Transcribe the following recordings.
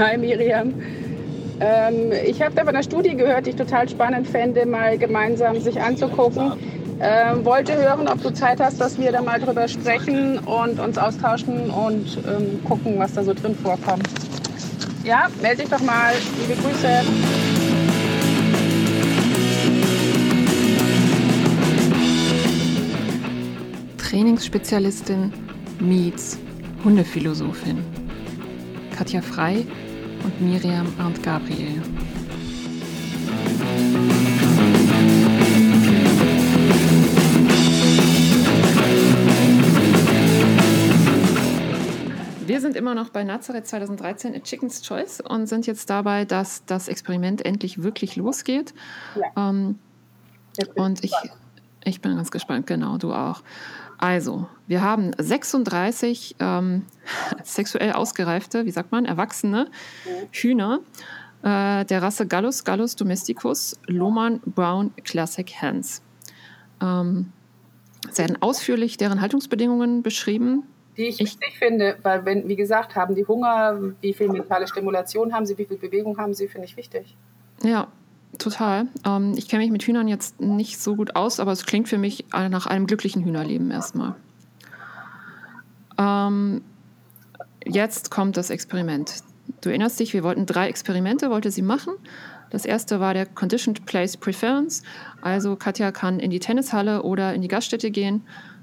Hi Miriam. Ähm, ich habe da von einer Studie gehört, die ich total spannend fände, mal gemeinsam sich anzugucken. Ähm, wollte hören, ob du Zeit hast, dass wir da mal drüber sprechen und uns austauschen und ähm, gucken, was da so drin vorkommt. Ja, melde dich doch mal. Liebe Grüße. Trainingsspezialistin meets Hundephilosophin. Katja Frei und Miriam Arndt Gabriel. Wir sind immer noch bei Nazareth 2013 A Chicken's Choice und sind jetzt dabei, dass das Experiment endlich wirklich losgeht. Ja. Ähm, und ich, ich bin ganz gespannt, genau, du auch. Also, wir haben 36 ähm, sexuell ausgereifte, wie sagt man, erwachsene Hühner äh, der Rasse Gallus, Gallus domesticus, Lohmann Brown Classic Hens. Ähm, es werden ausführlich deren Haltungsbedingungen beschrieben. Die ich, ich wichtig finde, weil, wenn, wie gesagt, haben die Hunger, wie viel mentale Stimulation haben sie, wie viel Bewegung haben sie, finde ich wichtig. Ja, total. Ähm, ich kenne mich mit Hühnern jetzt nicht so gut aus, aber es klingt für mich nach einem glücklichen Hühnerleben erstmal. Ähm, jetzt kommt das Experiment. Du erinnerst dich, wir wollten drei Experimente, wollte sie machen. Das erste war der Conditioned Place Preference. Also Katja kann in die Tennishalle oder in die Gaststätte gehen,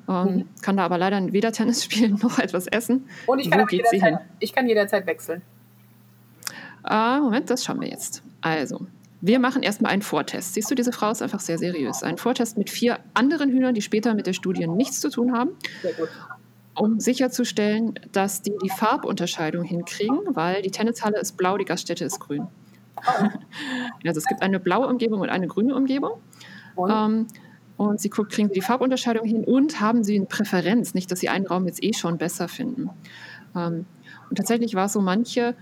ähm, mhm. kann da aber leider weder Tennis spielen noch etwas essen. Und ich kann, Wo geht sie hin? ich kann jederzeit wechseln. Ah, Moment, das schauen wir jetzt. Also, wir machen erstmal einen Vortest. Siehst du, diese Frau ist einfach sehr seriös. Ein Vortest mit vier anderen Hühnern, die später mit der Studie nichts zu tun haben. Um sicherzustellen, dass die die Farbunterscheidung hinkriegen, weil die Tennishalle ist blau, die Gaststätte ist grün. Oh. Also es gibt eine blaue Umgebung und eine grüne Umgebung. Und, ähm, und sie guckt, kriegen sie die Farbunterscheidung hin und haben sie eine Präferenz, nicht, dass sie einen Raum jetzt eh schon besser finden. Ähm, und tatsächlich war es so, manche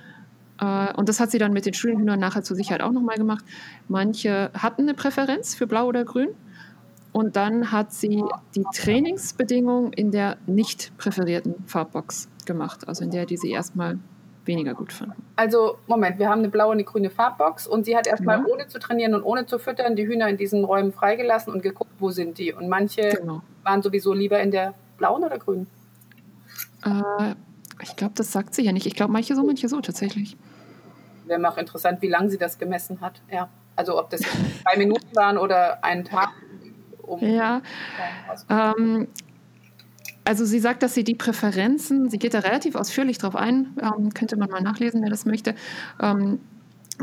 und das hat sie dann mit den Studienhühnern nachher zur Sicherheit auch nochmal gemacht. Manche hatten eine Präferenz für blau oder grün. Und dann hat sie die Trainingsbedingungen in der nicht präferierten Farbbox gemacht, also in der, die sie erstmal weniger gut fanden. Also, Moment, wir haben eine blaue und eine grüne Farbbox und sie hat erstmal ja. ohne zu trainieren und ohne zu füttern die Hühner in diesen Räumen freigelassen und geguckt, wo sind die. Und manche genau. waren sowieso lieber in der blauen oder grünen? Äh, ich glaube, das sagt sie ja nicht. Ich glaube, manche so, manche so tatsächlich. Wäre mir auch interessant, wie lange sie das gemessen hat. Ja. Also ob das zwei Minuten waren oder einen Tag. Um ja. Ähm, also sie sagt, dass sie die Präferenzen, sie geht da relativ ausführlich drauf ein, ähm, könnte man mal nachlesen, wer das möchte. Ähm,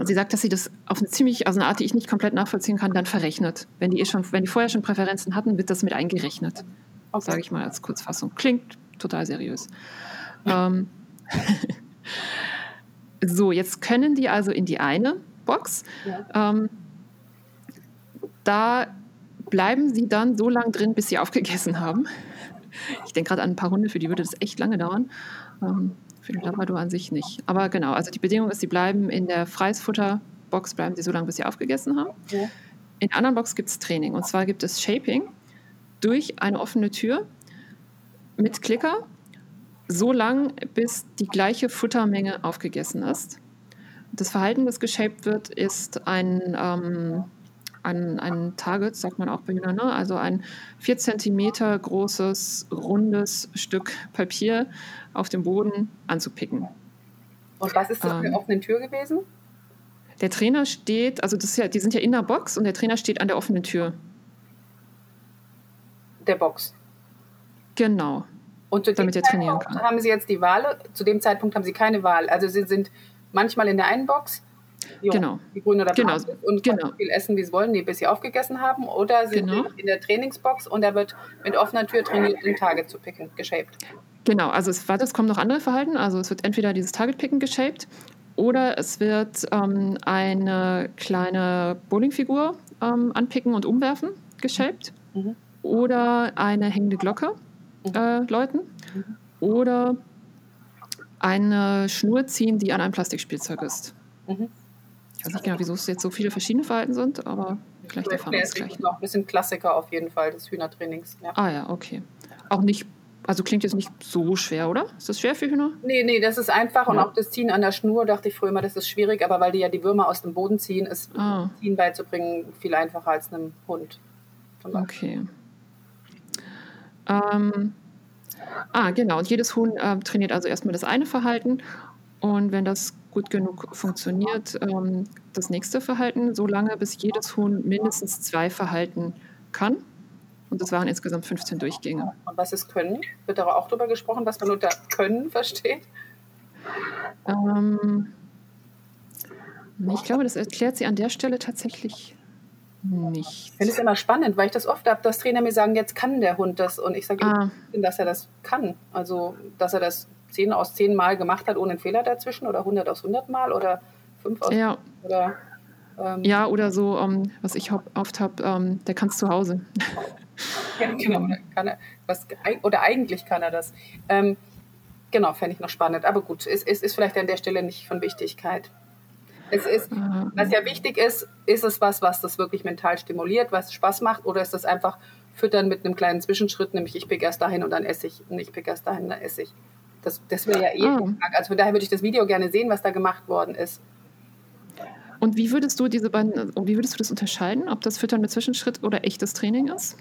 sie sagt, dass sie das auf eine ziemlich, also eine Art, die ich nicht komplett nachvollziehen kann, dann verrechnet. Wenn die, eh schon, wenn die vorher schon Präferenzen hatten, wird das mit eingerechnet. Okay. Sage ich mal als Kurzfassung. Klingt total seriös. Ähm, so, jetzt können die also in die eine Box. Ja. Ähm, da bleiben sie dann so lange drin, bis sie aufgegessen haben. Ich denke gerade an ein paar Hunde, für die würde das echt lange dauern. Ähm, für den Labrador an sich nicht. Aber genau, also die Bedingung ist, sie bleiben in der Freisfutterbox, bleiben sie so lange, bis sie aufgegessen haben. Ja. In der anderen Box gibt es Training. Und zwar gibt es Shaping durch eine offene Tür mit Klicker so lang, bis die gleiche Futtermenge aufgegessen ist. Das Verhalten, das geshaped wird, ist ein, ähm, ein, ein Target, sagt man auch bei Hühnern, ne? also ein 4 cm großes, rundes Stück Papier auf dem Boden anzupicken. Und was ist das für eine ähm, offene Tür gewesen? Der Trainer steht, also das ja, die sind ja in der Box und der Trainer steht an der offenen Tür. Der Box. Genau. Und zu damit er trainieren kann. Haben Sie jetzt die Wahl? Zu dem Zeitpunkt haben Sie keine Wahl. Also Sie sind manchmal in der einen Box, die, genau. die grüne oder genau. und genau. so viel essen, wie Sie wollen, bis Sie aufgegessen haben. Oder Sie genau. sind in der Trainingsbox und er wird mit offener Tür trainiert, den Target zu picken, geshaped. Genau, also es, es kommen noch andere Verhalten. Also es wird entweder dieses Target-Picken geshaped oder es wird ähm, eine kleine Bowlingfigur ähm, anpicken und umwerfen, geshaped. Mhm. Oder eine hängende Glocke äh, Leuten oder eine Schnur ziehen, die an einem Plastikspielzeug ist. Mhm. Ich weiß nicht genau, wieso es jetzt so viele verschiedene Verhalten sind, aber Vielleicht erfahren wir es gleich. Noch ein bisschen Klassiker auf jeden Fall des Hühnertrainings. Ja. Ah ja, okay. Auch nicht, also klingt jetzt nicht so schwer, oder? Ist das schwer für Hühner? Nee, nee, das ist einfach. Ja. Und auch das Ziehen an der Schnur dachte ich früher immer, das ist schwierig, aber weil die ja die Würmer aus dem Boden ziehen, ist ah. Ziehen beizubringen viel einfacher als einem Hund. Okay. Ähm, ah, genau. Und jedes Huhn äh, trainiert also erstmal das eine Verhalten und wenn das gut genug funktioniert, ähm, das nächste Verhalten, so lange bis jedes Huhn mindestens zwei Verhalten kann. Und das waren insgesamt 15 Durchgänge. Und was ist Können? Wird da auch darüber gesprochen, was man unter Können versteht? Ähm, ich glaube, das erklärt sie an der Stelle tatsächlich nicht. Ich finde es immer spannend, weil ich das oft habe, dass Trainer mir sagen, jetzt kann der Hund das. Und ich sage, ah. dass er das kann. Also, dass er das 10 aus 10 Mal gemacht hat, ohne einen Fehler dazwischen oder 100 aus 100 Mal oder 5 aus ja. oder ähm, Ja, oder so, um, ähm, was ich oft habe, um, ähm, der kann es zu Hause. ja, genau. Kann er, was, oder eigentlich kann er das. Ähm, genau, fände ich noch spannend. Aber gut, es, es ist vielleicht an der Stelle nicht von Wichtigkeit. Es ist, mhm. was ja wichtig ist, ist es was, was das wirklich mental stimuliert, was Spaß macht, oder ist das einfach Füttern mit einem kleinen Zwischenschritt, nämlich ich pick erst dahin und dann esse ich und ich pick erst dahin, und dann esse ich. Das, das wäre ja eh. Ah. Also von daher würde ich das Video gerne sehen, was da gemacht worden ist. Und wie würdest du diese beiden, wie würdest du das unterscheiden, ob das Füttern mit Zwischenschritt oder echtes Training ist?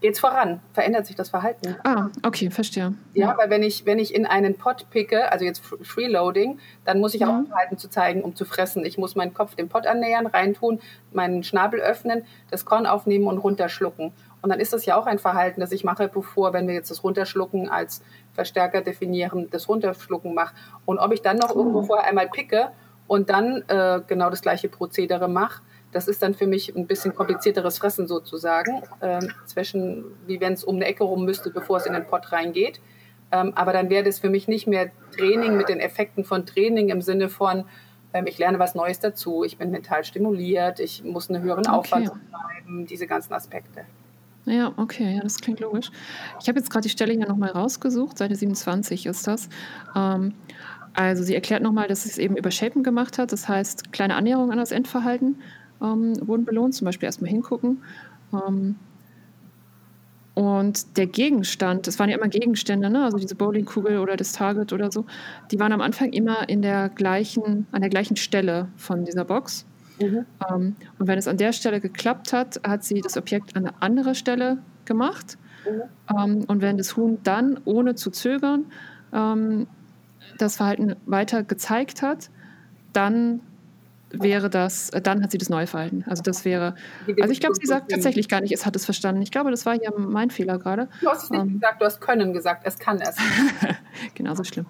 Geht's voran, verändert sich das Verhalten. Ah, okay, verstehe. Ja, weil wenn ich, wenn ich in einen Pot picke, also jetzt Freeloading, dann muss ich auch mhm. Verhalten zu zeigen, um zu fressen. Ich muss meinen Kopf dem Pot annähern, reintun, meinen Schnabel öffnen, das Korn aufnehmen und runterschlucken. Und dann ist das ja auch ein Verhalten, das ich mache, bevor, wenn wir jetzt das Runterschlucken als Verstärker definieren, das Runterschlucken mache. Und ob ich dann noch irgendwo vorher einmal picke und dann äh, genau das gleiche Prozedere mache, das ist dann für mich ein bisschen komplizierteres Fressen sozusagen, äh, zwischen, wie wenn es um eine Ecke rum müsste, bevor es in den Pott reingeht. Ähm, aber dann wäre das für mich nicht mehr Training mit den Effekten von Training im Sinne von, ähm, ich lerne was Neues dazu, ich bin mental stimuliert, ich muss einen höheren okay. Aufwand betreiben, diese ganzen Aspekte. Ja, okay, ja, das klingt logisch. Ich habe jetzt gerade die Stelle hier nochmal rausgesucht, Seite 27 ist das. Ähm, also sie erklärt nochmal, dass sie es eben über Shapen gemacht hat, das heißt kleine Annäherungen an das Endverhalten ähm, wurden belohnt, zum Beispiel erstmal hingucken. Ähm, und der Gegenstand, das waren ja immer Gegenstände, ne? also diese Bowlingkugel oder das Target oder so, die waren am Anfang immer in der gleichen, an der gleichen Stelle von dieser Box. Mhm. Ähm, und wenn es an der Stelle geklappt hat, hat sie das Objekt an eine andere Stelle gemacht. Mhm. Ähm, und wenn das Huhn dann, ohne zu zögern, ähm, das Verhalten weiter gezeigt hat, dann wäre das, äh, dann hat sie das Neuverhalten. Also das wäre, also ich glaube, sie sagt tatsächlich gar nicht, es hat es verstanden. Ich glaube, das war hier mein Fehler gerade. Du hast es nicht ähm, gesagt, du hast können gesagt, es kann es. Genauso schlimm.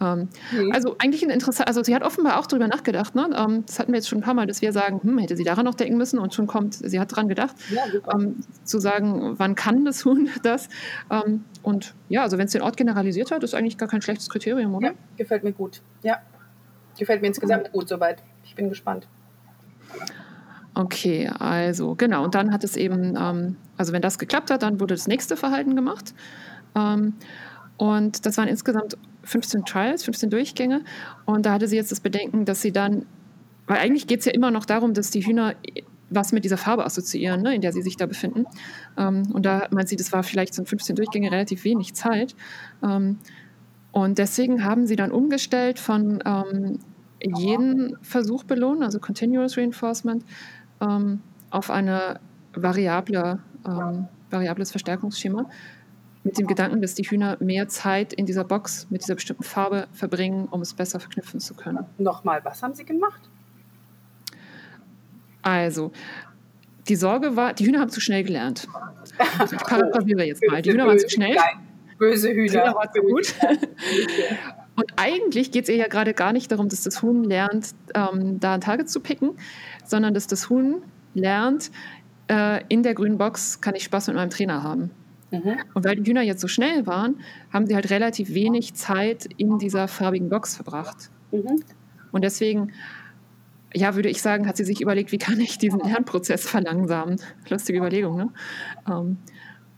Ähm, nee. Also eigentlich ein interessant, also sie hat offenbar auch darüber nachgedacht, ne? Ähm, das hatten wir jetzt schon ein paar Mal, dass wir sagen, hm, hätte sie daran noch denken müssen und schon kommt, sie hat daran gedacht, ja, ähm, zu sagen, wann kann das Huhn das? Ähm, und ja, also wenn es den Ort generalisiert hat, ist eigentlich gar kein schlechtes Kriterium, oder? Ja, gefällt mir gut. Ja, gefällt mir insgesamt gut soweit bin gespannt. Okay, also genau. Und dann hat es eben, ähm, also wenn das geklappt hat, dann wurde das nächste Verhalten gemacht. Ähm, und das waren insgesamt 15 Trials, 15 Durchgänge. Und da hatte sie jetzt das Bedenken, dass sie dann, weil eigentlich geht es ja immer noch darum, dass die Hühner was mit dieser Farbe assoziieren, ne, in der sie sich da befinden. Ähm, und da meint sie, das war vielleicht so 15 Durchgänge relativ wenig Zeit. Ähm, und deswegen haben sie dann umgestellt von ähm, jeden Versuch belohnen, also Continuous Reinforcement, ähm, auf eine variable, ähm, variables Verstärkungsschema mit dem Gedanken, dass die Hühner mehr Zeit in dieser Box mit dieser bestimmten Farbe verbringen, um es besser verknüpfen zu können. Nochmal, was haben Sie gemacht? Also, die Sorge war, die Hühner haben zu schnell gelernt. Ich paraphrasiere jetzt mal. Die Hühner waren zu schnell. Böse Hühner. Die Hühner waren zu gut. Und eigentlich geht es ihr ja gerade gar nicht darum, dass das Huhn lernt, ähm, da ein Target zu picken, sondern dass das Huhn lernt, äh, in der grünen Box kann ich Spaß mit meinem Trainer haben. Mhm. Und weil die Hühner jetzt so schnell waren, haben sie halt relativ wenig Zeit in dieser farbigen Box verbracht. Mhm. Und deswegen, ja, würde ich sagen, hat sie sich überlegt, wie kann ich diesen Lernprozess verlangsamen? Lustige Überlegung, ne? Ähm,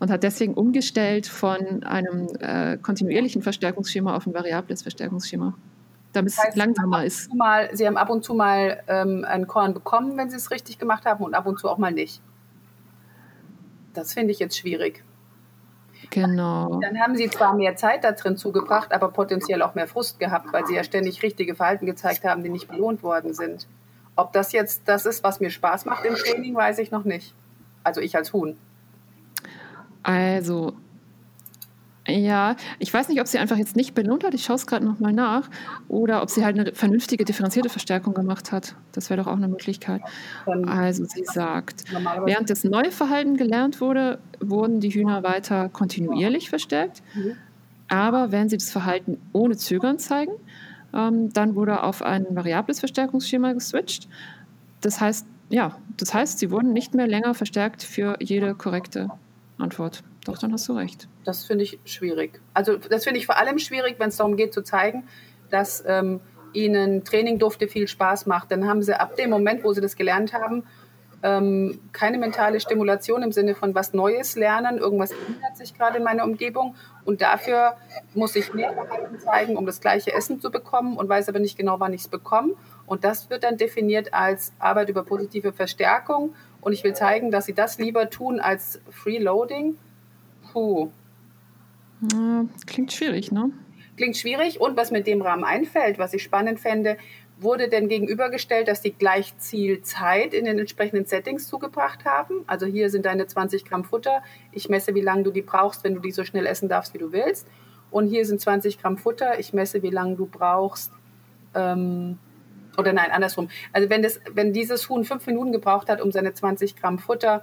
und hat deswegen umgestellt von einem äh, kontinuierlichen Verstärkungsschema auf ein variables Verstärkungsschema. damit es Das heißt, langsamer ist. Mal, Sie haben ab und zu mal ähm, ein Korn bekommen, wenn Sie es richtig gemacht haben, und ab und zu auch mal nicht. Das finde ich jetzt schwierig. Genau. Dann haben Sie zwar mehr Zeit da drin zugebracht, aber potenziell auch mehr Frust gehabt, weil Sie ja ständig richtige Verhalten gezeigt haben, die nicht belohnt worden sind. Ob das jetzt das ist, was mir Spaß macht im Training, weiß ich noch nicht. Also ich als Huhn. Also, ja, ich weiß nicht, ob sie einfach jetzt nicht belohnt hat, ich schaue es gerade nochmal nach, oder ob sie halt eine vernünftige, differenzierte Verstärkung gemacht hat. Das wäre doch auch eine Möglichkeit. Also sie sagt, während das neue Verhalten gelernt wurde, wurden die Hühner weiter kontinuierlich verstärkt. Mhm. Aber wenn sie das Verhalten ohne Zögern zeigen, ähm, dann wurde auf ein variables Verstärkungsschema geswitcht. Das heißt, ja, das heißt, sie wurden nicht mehr länger verstärkt für jede korrekte Antwort. Doch, dann hast du recht. Das finde ich schwierig. Also das finde ich vor allem schwierig, wenn es darum geht zu zeigen, dass ähm, ihnen Training durfte viel Spaß macht. Dann haben sie ab dem Moment, wo sie das gelernt haben, ähm, keine mentale Stimulation im Sinne von was Neues lernen, irgendwas ändert sich gerade in meiner Umgebung und dafür muss ich mehr Verhalten zeigen, um das gleiche Essen zu bekommen und weiß aber nicht genau, wann ich es bekomme. Und das wird dann definiert als Arbeit über positive Verstärkung und ich will zeigen, dass sie das lieber tun als Freeloading. Puh. Klingt schwierig, ne? Klingt schwierig und was mir in dem Rahmen einfällt, was ich spannend fände, wurde denn gegenübergestellt, dass die gleich Zielzeit in den entsprechenden Settings zugebracht haben. Also hier sind deine 20 Gramm Futter. Ich messe, wie lange du die brauchst, wenn du die so schnell essen darfst, wie du willst. Und hier sind 20 Gramm Futter. Ich messe, wie lange du brauchst. Ähm, oder nein, andersrum. Also wenn, das, wenn dieses Huhn fünf Minuten gebraucht hat, um seine 20 Gramm Futter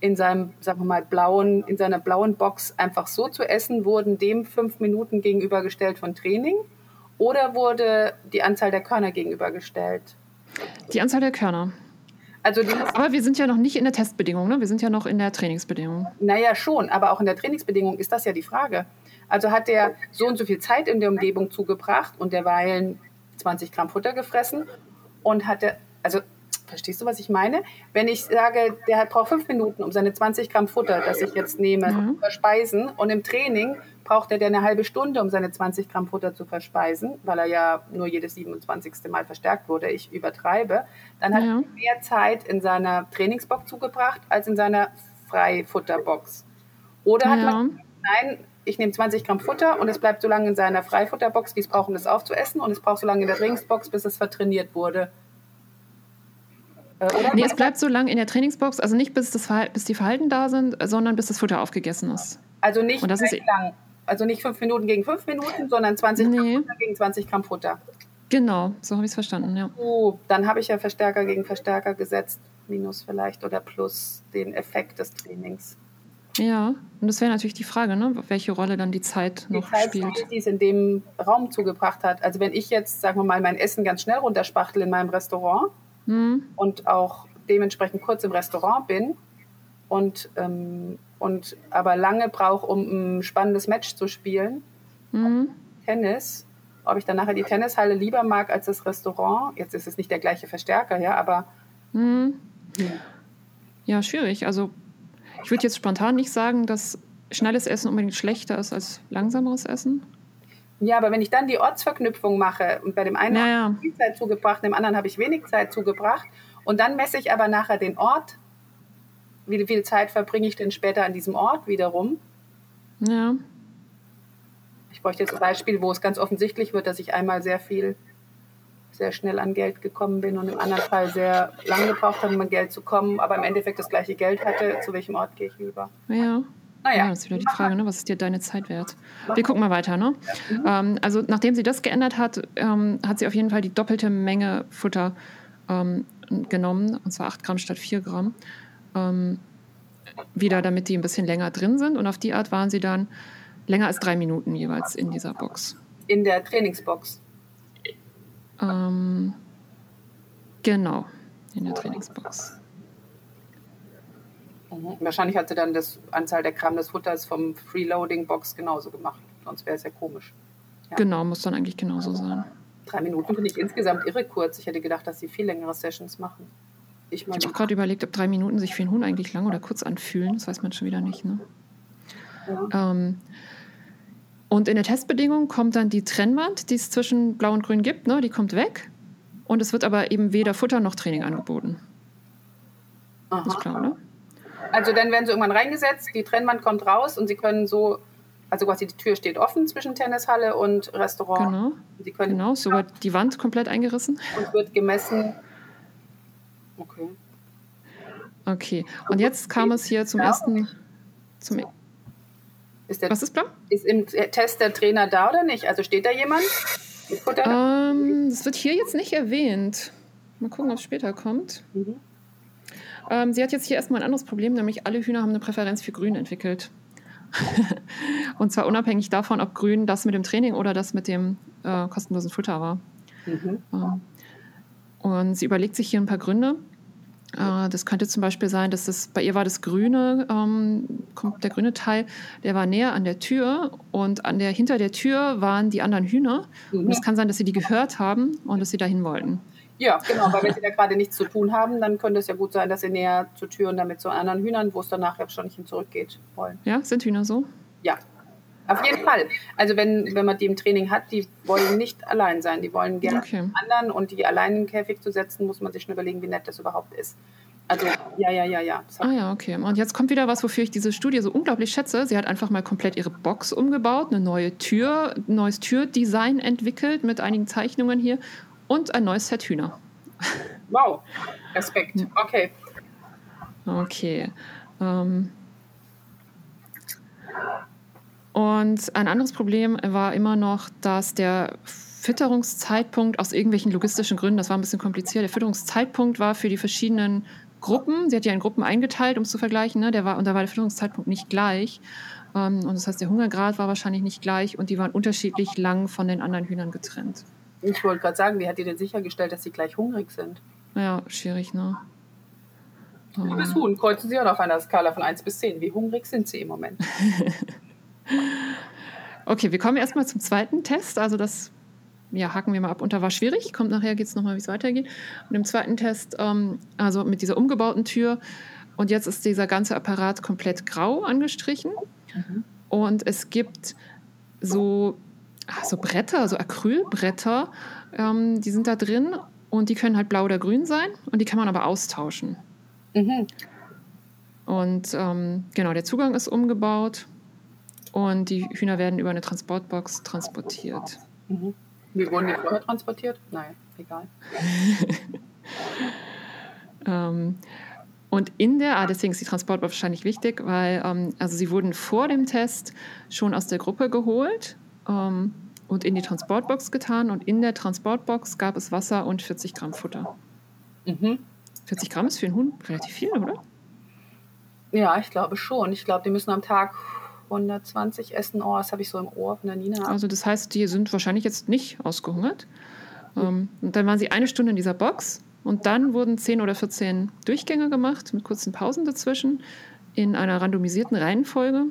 in seinem, sagen wir mal, blauen, in seiner blauen Box einfach so zu essen, wurden dem fünf Minuten gegenübergestellt von Training oder wurde die Anzahl der Körner gegenübergestellt? Die Anzahl der Körner. Also Aber wir sind ja noch nicht in der Testbedingung, ne? Wir sind ja noch in der Trainingsbedingung. naja, schon, aber auch in der Trainingsbedingung ist das ja die Frage. Also hat der so und so viel Zeit in der Umgebung zugebracht und derweilen 20 Gramm Futter gefressen und hatte, also verstehst du, was ich meine? Wenn ich sage, der hat, braucht fünf Minuten, um seine 20 Gramm Futter, das ich jetzt nehme, Mhm. zu verspeisen und im Training braucht er dann eine halbe Stunde, um seine 20 Gramm Futter zu verspeisen, weil er ja nur jedes 27. Mal verstärkt wurde. Ich übertreibe. Dann hat Ja. er mehr Zeit in seiner Trainingsbox zugebracht als in seiner Freifutterbox. Oder hat Ja. man nein, ich nehme 20 Gramm Futter und es bleibt so lange in seiner Freifutterbox, wie es braucht, um das aufzuessen. Und es braucht so lange in der Trainingsbox, bis es vertrainiert wurde. Äh? Nee, es bleibt so lang in der Trainingsbox, also nicht bis, das Verhal- bis die Verhalten da sind, sondern bis das Futter aufgegessen ist. also nicht und das ist- lang. Also nicht fünf Minuten gegen fünf Minuten, sondern 20 Nee. Gramm Futter gegen 20 Gramm Futter. Genau, so habe ich es verstanden, ja. Oh, dann habe ich ja Verstärker gegen Verstärker gesetzt. Minus vielleicht oder plus den Effekt des Trainings. Ja, und das wäre natürlich die Frage, ne? welche Rolle dann die Zeit Die noch Zeit, spielt. die es in dem Raum zugebracht hat. Also wenn ich jetzt, sagen wir mal, mein Essen ganz schnell runterspachtel in meinem Restaurant, Hm, und auch dementsprechend kurz im Restaurant bin und, ähm, und aber lange brauche, um ein spannendes Match zu spielen, hm, Tennis, ob ich dann nachher die Tennishalle lieber mag als das Restaurant. Jetzt ist es nicht der gleiche Verstärker, ja, aber hm. Ja, schwierig. Also ich würde jetzt spontan nicht sagen, dass schnelles Essen unbedingt schlechter ist als langsameres Essen. ja, aber wenn ich dann die Ortsverknüpfung mache und bei dem einen Ja, habe ich viel Zeit zugebracht, dem anderen habe ich wenig Zeit zugebracht und dann messe ich aber nachher den Ort, wie viel Zeit verbringe ich denn später an diesem Ort wiederum. Ja, Ich bräuchte jetzt ein Beispiel, wo es ganz offensichtlich wird, dass ich einmal sehr viel, sehr schnell an Geld gekommen bin und im anderen Fall sehr lange gebraucht habe, um an Geld zu kommen, aber im Endeffekt das gleiche Geld hatte. Zu welchem Ort gehe ich lieber? ja. Naja, Ja, das ist wieder die Frage, ne? was ist dir deine Zeit wert? Wir gucken mal weiter. Ne? Ähm, also nachdem sie das geändert hat, ähm, hat sie auf jeden Fall die doppelte Menge Futter ähm, genommen, und zwar 8 Gramm statt 4 Gramm. Ähm, wieder, damit die ein bisschen länger drin sind. Und auf die Art waren sie dann länger als drei Minuten jeweils in dieser Box. in der Trainingsbox. Ähm, genau, in der Trainingsbox. Mhm. Wahrscheinlich hat sie dann das Anzahl der Gramm des Futters vom Freeloading-Box genauso gemacht. Sonst wäre es ja komisch. Ja. Genau, muss dann eigentlich genauso sein. Drei Minuten finde ich insgesamt irre kurz. Ich hätte gedacht, dass sie viel längere Sessions machen. Ich meine, Ich habe auch gerade überlegt, ob drei Minuten sich für einen Huhn eigentlich lang oder kurz anfühlen. Das weiß man schon wieder nicht. Ne? ja. Ähm, Und in der Testbedingung kommt dann die Trennwand, die es zwischen Blau und Grün gibt, ne, die kommt weg. Und es wird aber eben weder Futter noch Training angeboten. Aha. Ist klar, oder? Also dann werden sie irgendwann reingesetzt, die Trennwand kommt raus und sie können so, also quasi die Tür steht offen zwischen Tennishalle und Restaurant. Genau, sie können genau so wird die Wand komplett eingerissen. Und wird gemessen. Okay. Okay, und jetzt kam es hier zum ersten, zum ist der, Was ist blau? Ist im Test der Trainer da oder nicht? Also steht da jemand? Ähm, das wird hier jetzt nicht erwähnt. Mal gucken, ob es später kommt. Mhm. Ähm, sie hat jetzt hier erstmal ein anderes Problem, nämlich alle Hühner haben eine Präferenz für Grün entwickelt. und zwar unabhängig davon, ob Grün das mit dem Training oder das mit dem äh, kostenlosen Futter war. Mhm. Ähm, und sie überlegt sich hier ein paar Gründe. Äh, das könnte zum Beispiel sein, dass das bei ihr war das grüne, ähm, der grüne Teil, der war näher an der Tür und an der hinter der Tür waren die anderen Hühner. Mhm. Und es kann sein, dass sie die gehört haben und dass sie dahin wollten. Ja, genau, weil wenn sie da gerade nichts zu tun haben, dann könnte es ja gut sein, dass sie näher zur Tür und damit zu anderen Hühnern, wo es dann nachher schon nicht hin zurückgeht, wollen. Ja, sind Hühner so? Ja, auf jeden Fall. Also wenn, wenn man die im Training hat, die wollen nicht allein sein. Die wollen gerne okay. anderen und die allein in den Käfig zu setzen, muss man sich schon überlegen, wie nett das überhaupt ist. Also ja, ja, ja, ja. Ah ja, okay. Und jetzt kommt wieder was, wofür ich diese Studie so unglaublich schätze. Sie hat einfach mal komplett ihre Box umgebaut, eine neue Tür, ein neues Türdesign entwickelt mit einigen Zeichnungen hier und ein neues Set Hühner. Wow, Respekt. Okay. Okay. Ähm, und ein anderes Problem war immer noch, dass der Fütterungszeitpunkt aus irgendwelchen logistischen Gründen, das war ein bisschen kompliziert, der Fütterungszeitpunkt war für die verschiedenen Gruppen, sie hat ja in Gruppen eingeteilt, um es zu vergleichen, ne? der war, und da war der Fütterungszeitpunkt nicht gleich. Ähm, und das heißt, der Hungergrad war wahrscheinlich nicht gleich und die waren unterschiedlich lang von den anderen Hühnern getrennt. Ich wollte gerade sagen, wie hat die denn sichergestellt, dass sie gleich hungrig sind? Ja, schwierig, ne? Liebes Huhn, kreuzen Sie auf einer Skala von 1 bis 10. Wie hungrig sind Sie im Moment? Okay, wir kommen erstmal zum zweiten Test. Also das ja, haken wir mal ab. Und da war schwierig. Kommt nachher, geht es nochmal, wie es weitergeht. Und im zweiten Test, ähm, also mit dieser umgebauten Tür. Und jetzt ist dieser ganze Apparat komplett grau angestrichen. Mhm. Und es gibt so, ach, so Bretter, so Acrylbretter, ähm, die sind da drin. Und die können halt blau oder grün sein. Und die kann man aber austauschen. Mhm. Und ähm, genau, der Zugang ist umgebaut und die Hühner werden über eine Transportbox transportiert. Mhm. Wie wurden die vorher transportiert? Nein, egal. ähm, und in der, ah, deswegen ist die Transportbox wahrscheinlich wichtig, weil ähm, also sie wurden vor dem Test schon aus der Gruppe geholt ähm, und in die Transportbox getan. Und in der Transportbox gab es Wasser und 40 Gramm Futter. Mhm. 40 Gramm ist für einen Hund relativ viel, oder? Ja, ich glaube schon. Ich glaube, die müssen am Tag 120 essen. Oh, das habe ich so im Ohr von der Nina. Also das heißt, die sind wahrscheinlich jetzt nicht ausgehungert. Ähm, und dann waren sie eine Stunde in dieser Box und dann wurden 10 oder 14 Durchgänge gemacht mit kurzen Pausen dazwischen in einer randomisierten Reihenfolge.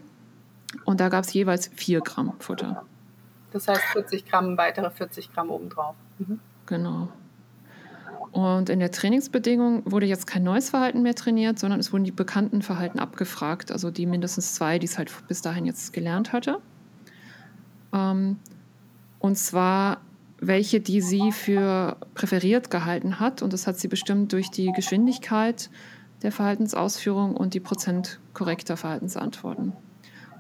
Und da gab es jeweils 4 Gramm Futter. Das heißt 40 Gramm, weitere 40 Gramm obendrauf. Mhm. Genau. Und in der Trainingsbedingung wurde jetzt kein neues Verhalten mehr trainiert, sondern es wurden die bekannten Verhalten abgefragt, also die mindestens zwei, die es halt bis dahin jetzt gelernt hatte. Ähm, und zwar welche, die sie für präferiert gehalten hat. Und das hat sie bestimmt durch die Geschwindigkeit der Verhaltensausführung und die Prozent korrekter Verhaltensantworten.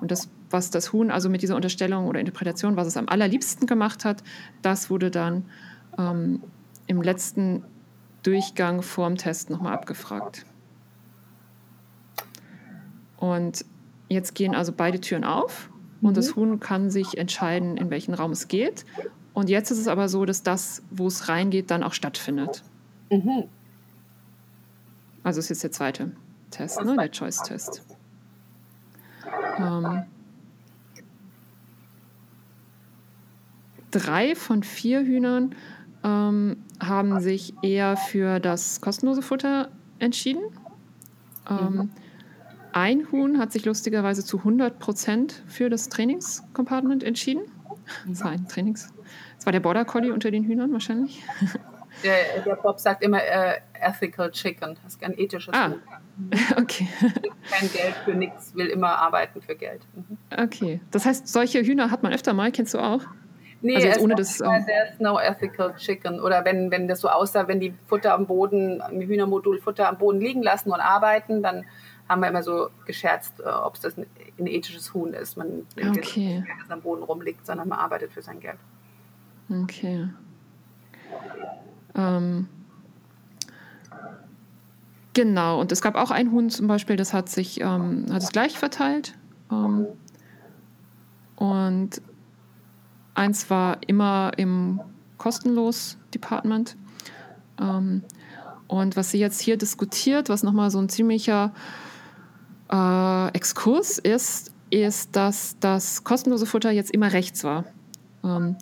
Und das, was das Huhn also mit dieser Unterstellung oder Interpretation, was es am allerliebsten gemacht hat, das wurde dann ähm, im letzten Durchgang vorm Test nochmal abgefragt. Und jetzt gehen also beide Türen auf und mhm. das Huhn kann sich entscheiden, in welchen Raum es geht. Und jetzt ist es aber so, dass das, wo es reingeht, dann auch stattfindet. Mhm. Also ist jetzt der zweite Test, ne? der Choice-Test. Ähm, drei von vier Hühnern ähm, haben sich eher für das kostenlose Futter entschieden. Ähm, mhm. Ein Huhn hat sich lustigerweise zu 100 Prozent für das Trainingscompartment entschieden. Das war ein Trainings. Das war der Border Collie unter den Hühnern wahrscheinlich. Der, der Bob sagt immer äh, ethical chicken, das ist ein ethisches ah. Okay. Kein Geld für nichts, will immer arbeiten für Geld. Mhm. Okay. Das heißt, solche Hühner hat man öfter mal, kennst du auch? Nee, Also jetzt ohne ist das, ähm, There's no ethical chicken. Oder wenn, wenn das so aussah, wenn die Futter am Boden, im Hühnermodul Futter am Boden liegen lassen und arbeiten, dann haben wir immer so gescherzt, äh, ob es das ein, ein ethisches Huhn ist. Man nimmt jetzt Okay. nicht, das am Boden rumliegt, sondern man arbeitet für sein Geld. Okay. Ähm, genau, und es gab auch ein Huhn zum Beispiel, das hat sich, ähm, hat es gleich verteilt. Ähm, und eins war immer im kostenlos Department. Ähm, und was sie jetzt hier diskutiert, was nochmal so ein ziemlicher äh, Exkurs ist, ist, dass das kostenlose Futter jetzt immer rechts war. Ähm,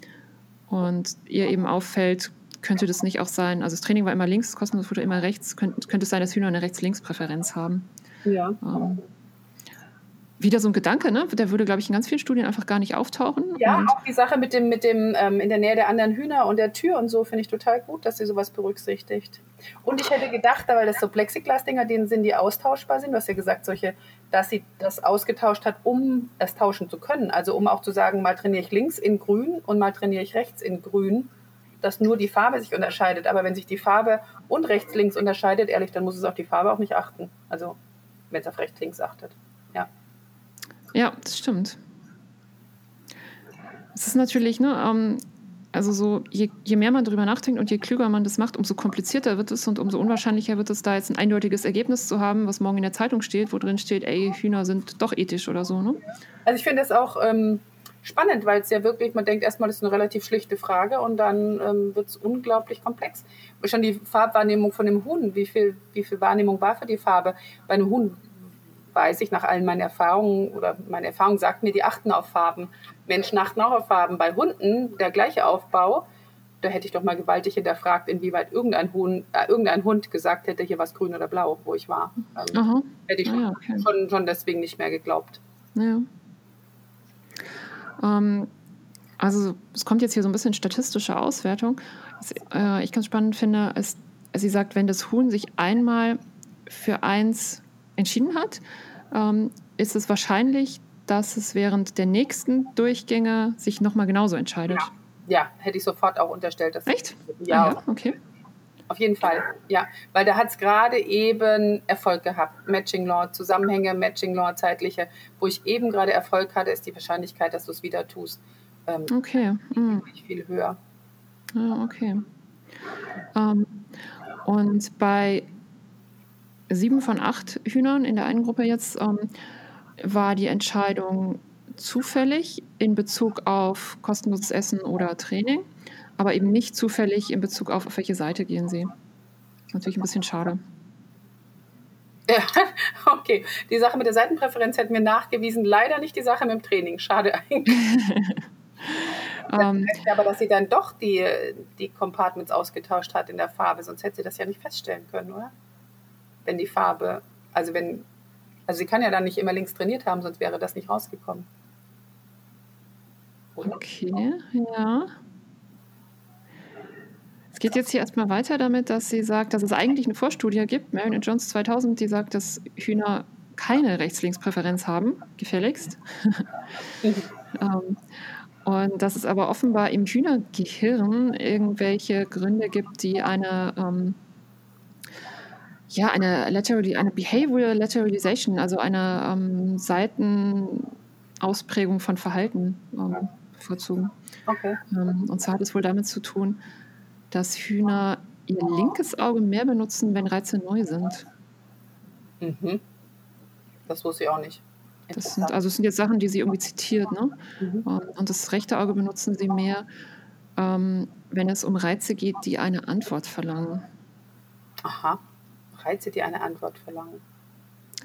und ihr eben auffällt, könnte das nicht auch sein, also das Training war immer links, das kostenlose Futter immer rechts, könnte, könnte es sein, dass Hühner eine Rechts-Links-Präferenz haben. Ja. Ähm, wieder so ein Gedanke, ne? der würde, glaube ich, in ganz vielen Studien einfach gar nicht auftauchen. Ja, auch die Sache mit dem, mit dem ähm, in der Nähe der anderen Hühner und der Tür und so finde ich total gut, dass sie sowas berücksichtigt. Und ich hätte gedacht, weil das so Plexiglas-Dinger, denen sind, die austauschbar sind, du hast ja gesagt, solche, dass sie das ausgetauscht hat, um es tauschen zu können. Also um auch zu sagen, mal trainiere ich links in grün und mal trainiere ich rechts in grün, dass nur die Farbe sich unterscheidet. Aber wenn sich die Farbe und rechts, links unterscheidet, ehrlich, dann muss es auf die Farbe auch nicht achten. Also wenn es auf rechts, links achtet. Ja. Ja, das stimmt. Es ist natürlich, ne, ähm, also so, je, je mehr man darüber nachdenkt und je klüger man das macht, umso komplizierter wird es und umso unwahrscheinlicher wird es, da jetzt ein eindeutiges Ergebnis zu haben, was morgen in der Zeitung steht, wo drin steht, ey, Hühner sind doch ethisch oder so, ne? Also ich finde es auch ähm, spannend, weil es ja wirklich, man denkt erstmal, das ist eine relativ schlichte Frage und dann ähm, wird es unglaublich komplex. Schon die Farbwahrnehmung von dem Huhn, wie viel, wie viel Wahrnehmung war für die Farbe? Bei einem Huhn weiß ich nach allen meinen Erfahrungen oder meine Erfahrung sagt mir, die achten auf Farben. Menschen achten auch auf Farben. Bei Hunden der gleiche Aufbau. Da hätte ich doch mal gewaltig hinterfragt, inwieweit irgendein, Huhn, äh, irgendein Hund gesagt hätte, hier was grün oder blau, wo ich war. Ähm, hätte ich Ah, ja, okay. schon, schon deswegen nicht mehr geglaubt. Ja. Ähm, also es kommt jetzt hier so ein bisschen statistische Auswertung. Was äh, ich ganz spannend finde, ist, sie sagt, wenn das Huhn sich einmal für eins entschieden hat, ähm, ist es wahrscheinlich, dass es während der nächsten Durchgänge sich nochmal genauso entscheidet. Ja, hätte ich sofort auch unterstellt. Dass Echt? Ja, Ah, ja, okay. auf jeden Fall. Ja, weil da hat es gerade eben Erfolg gehabt. Matching Law, Zusammenhänge, Matching Law, zeitliche. Wo ich eben gerade Erfolg hatte, ist die Wahrscheinlichkeit, dass du es wieder tust, ähm, Okay. Hm. viel höher. Ja, okay. Ähm, und bei sieben von acht Hühnern in der einen Gruppe jetzt ähm, war die Entscheidung zufällig in Bezug auf kostenloses Essen oder Training, aber eben nicht zufällig in Bezug auf, auf welche Seite gehen sie. Ist natürlich ein bisschen schade. Ja, okay. Die Sache mit der Seitenpräferenz hätten wir nachgewiesen. Leider nicht die Sache mit dem Training. Schade eigentlich. Ähm, Aber dass sie dann doch die, die Compartments ausgetauscht hat in der Farbe, sonst hätte sie das ja nicht feststellen können, oder? Wenn die Farbe, also wenn, also sie kann ja dann nicht immer links trainiert haben, sonst wäre das nicht rausgekommen. Oder? Okay, ja. Es geht jetzt hier erstmal weiter damit, dass sie sagt, dass es eigentlich eine Vorstudie gibt, Marion und Jones 2000, die sagt, dass Hühner keine Rechts-Links-Präferenz haben, gefälligst. ähm, und dass es aber offenbar im Hühnergehirn irgendwelche Gründe gibt, die eine, ähm, ja, eine, laterally, eine Behavioral Lateralization, also eine ähm, Seitenausprägung von Verhalten ähm, bevorzugen. Okay. Ähm, und zwar hat es wohl damit zu tun, dass Hühner ihr linkes Auge mehr benutzen, wenn Reize neu sind. Mhm. Das wusste ich auch nicht. Das sind, also es sind jetzt Sachen, die sie irgendwie zitiert. Ne? Mhm. Ähm, Und das rechte Auge benutzen sie mehr, ähm, wenn es um Reize geht, die eine Antwort verlangen. Aha. Reize, die eine Antwort verlangen.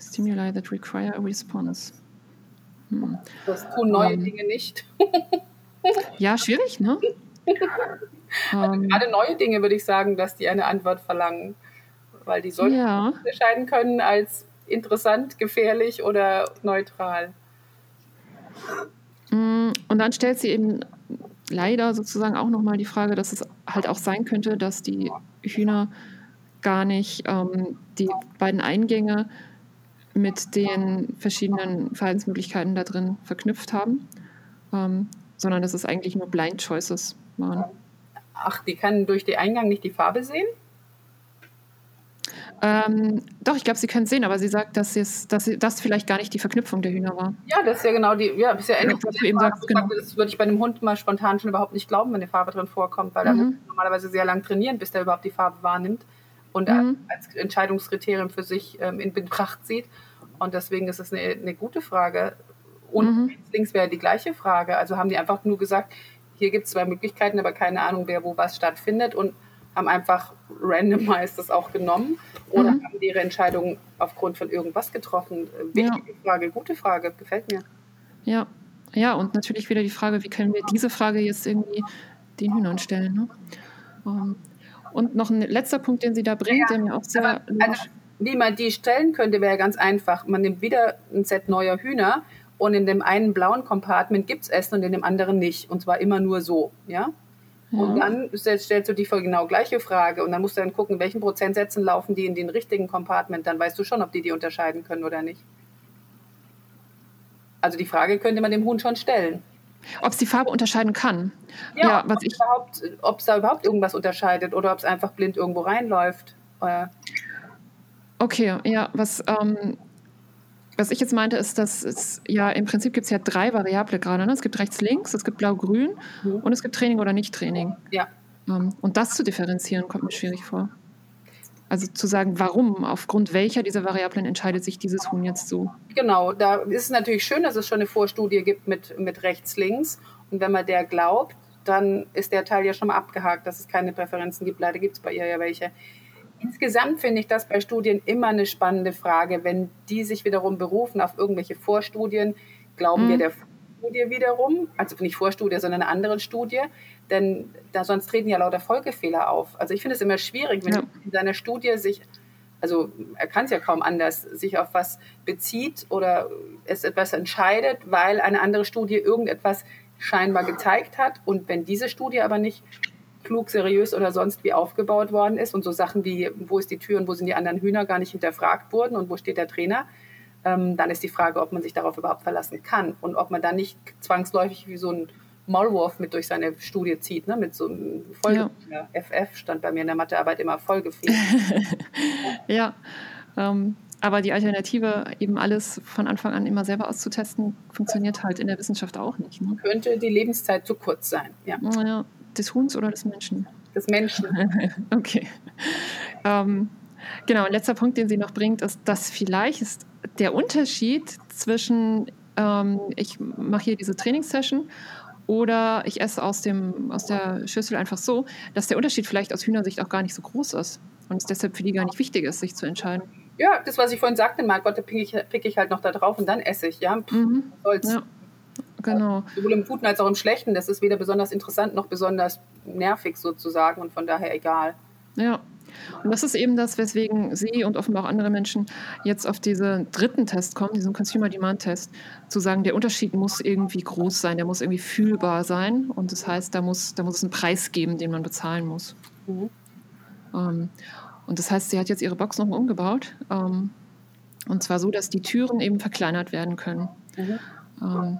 Stimuli that require a response. Hm. Das tun neue Ähm. Dinge nicht. Ja, schwierig, ne? ähm, Gerade neue Dinge würde ich sagen, dass die eine Antwort verlangen. Weil die sollten ja, unterscheiden können als interessant, gefährlich oder neutral. Mm, Und dann stellt sie eben leider sozusagen auch nochmal die Frage, dass es halt auch sein könnte, dass die Hühner gar nicht ähm, die beiden Eingänge mit den verschiedenen Verhaltensmöglichkeiten da drin verknüpft haben, ähm, sondern dass es eigentlich nur Blind Choices waren. Ach, die kann durch den Eingang nicht die Farbe sehen? Ähm, doch, ich glaube, sie können es sehen, aber sie sagt, dass, dass das vielleicht gar nicht die Verknüpfung der Hühner war. Ja, das ist ja genau die, ja, ist ja ähnlich. Ja, eben sagst, genau. Das würde ich bei einem Hund mal spontan schon überhaupt nicht glauben, wenn eine Farbe drin vorkommt, weil mhm. er normalerweise sehr lang trainieren, bis der überhaupt die Farbe wahrnimmt und mhm. als Entscheidungskriterium für sich ähm, in Betracht zieht. Und deswegen ist es eine, eine gute Frage. Und mhm. links wäre die gleiche Frage. Also haben die einfach nur gesagt, hier gibt es zwei Möglichkeiten, aber keine Ahnung, wer wo was stattfindet und haben einfach randomized das auch genommen oder mhm. haben die ihre Entscheidung aufgrund von irgendwas getroffen. Wichtige ja. Frage, gute Frage, gefällt mir. Ja, ja, und natürlich wieder die Frage, wie können wir diese Frage jetzt irgendwie den Hühnern stellen. Ne? Um, ähm, und noch ein letzter Punkt, den sie da bringt, ja, der mir auch sehr. Also, wie man die stellen könnte, wäre ganz einfach. Man nimmt wieder ein Set neuer Hühner und in dem einen blauen Compartment gibt es Essen und in dem anderen nicht. Und zwar immer nur so. Ja? ja. Und dann stellst, du die genau gleiche Frage und dann musst du dann gucken, welchen Prozentsätzen laufen die in den richtigen Compartment. Dann weißt du schon, ob die die unterscheiden können oder nicht. Also die Frage könnte man dem Huhn schon stellen. Ob es die Farbe unterscheiden kann. Ja, ja was ich ob es da überhaupt irgendwas unterscheidet oder ob es einfach blind irgendwo reinläuft. Äh. Okay, ja, was ähm, was ich jetzt meinte, ist, dass es ja im Prinzip gibt es ja drei Variable gerade. Ne? Es gibt rechts-links, es gibt blau-grün mhm. und es gibt Training oder Nicht-Training. Ja. Ähm, und das zu differenzieren, kommt mir schwierig vor. Also zu sagen, warum, aufgrund welcher dieser Variablen entscheidet sich dieses Huhn jetzt so? Genau, da ist es natürlich schön, dass es schon eine Vorstudie gibt mit, mit rechts-links. Und wenn man der glaubt, dann ist der Teil ja schon mal abgehakt, dass es keine Präferenzen gibt. Leider gibt es bei ihr ja welche. Insgesamt finde ich das bei Studien immer eine spannende Frage. Wenn die sich wiederum berufen auf irgendwelche Vorstudien, glauben mhm. wir der Studie wiederum, also nicht Vorstudie, sondern einer anderen Studie, denn da sonst treten ja lauter Folgefehler auf. Also ich finde es immer schwierig, wenn ja. in seiner Studie sich, also er kann es ja kaum anders, sich auf was bezieht oder es etwas entscheidet, weil eine andere Studie irgendetwas scheinbar gezeigt hat und wenn diese Studie aber nicht klug, seriös oder sonst wie aufgebaut worden ist und so Sachen wie, wo ist die Tür und wo sind die anderen Hühner gar nicht hinterfragt wurden und wo steht der Trainer, ähm, dann ist die Frage, ob man sich darauf überhaupt verlassen kann und ob man dann nicht zwangsläufig wie so ein Maulwurf mit durch seine Studie zieht, ne? mit so einem Folge ja. FF stand bei mir in der Mathearbeit immer Folgefehler. ja, ähm, aber die Alternative, eben alles von Anfang an immer selber auszutesten, funktioniert halt in der Wissenschaft auch nicht. Ne? Könnte die Lebenszeit zu kurz sein, ja. ja des Huhns oder des Menschen? Des Menschen. okay. Ähm, genau, ein letzter Punkt, den sie noch bringt, ist, dass vielleicht ist der Unterschied zwischen, ähm, ich mache hier diese Trainingssession oder ich esse aus, dem, aus der Schüssel einfach so, dass der Unterschied vielleicht aus Hühnersicht auch gar nicht so groß ist und es deshalb für die gar nicht wichtig ist, sich zu entscheiden. Ja, das, was ich vorhin sagte, mein Gott, da picke ich, pick ich halt noch da drauf und dann esse ich. Ja, Pff, mhm. Ja. Genau. Sowohl im Guten als auch im Schlechten. Das ist weder besonders interessant noch besonders nervig sozusagen und von daher egal. Ja. Und das ist eben das, weswegen Sie und offenbar auch andere Menschen jetzt auf diesen dritten Test kommen, diesen Consumer Demand Test, zu sagen, der Unterschied muss irgendwie groß sein, der muss irgendwie fühlbar sein. Und das heißt, da muss, da muss es einen Preis geben, den man bezahlen muss. Mhm. Ähm, und das heißt, sie hat jetzt ihre Box nochmal umgebaut. Ähm, und zwar so, dass die Türen eben verkleinert werden können. Mhm. Ähm,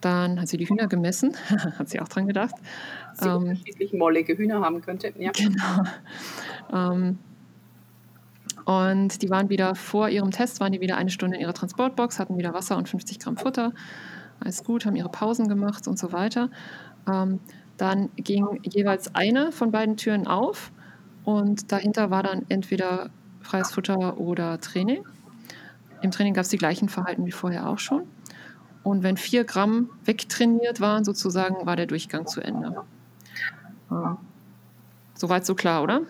dann hat sie die Hühner gemessen, hat sie auch dran gedacht. Sie ähm, unterschiedlich mollige Hühner haben könnte. Ja. Genau. Ähm, und die waren wieder vor ihrem Test, waren die wieder eine Stunde in ihrer Transportbox, hatten wieder Wasser und 50 Gramm Futter. Alles gut, haben ihre Pausen gemacht und so weiter. Ähm, dann ging jeweils eine von beiden Türen auf und dahinter war dann entweder freies Futter oder Training. Im Training gab es die gleichen Verhalten wie vorher auch schon. Und wenn vier Gramm wegtrainiert waren, sozusagen, war der Durchgang zu Ende. Ja. Soweit so klar, oder?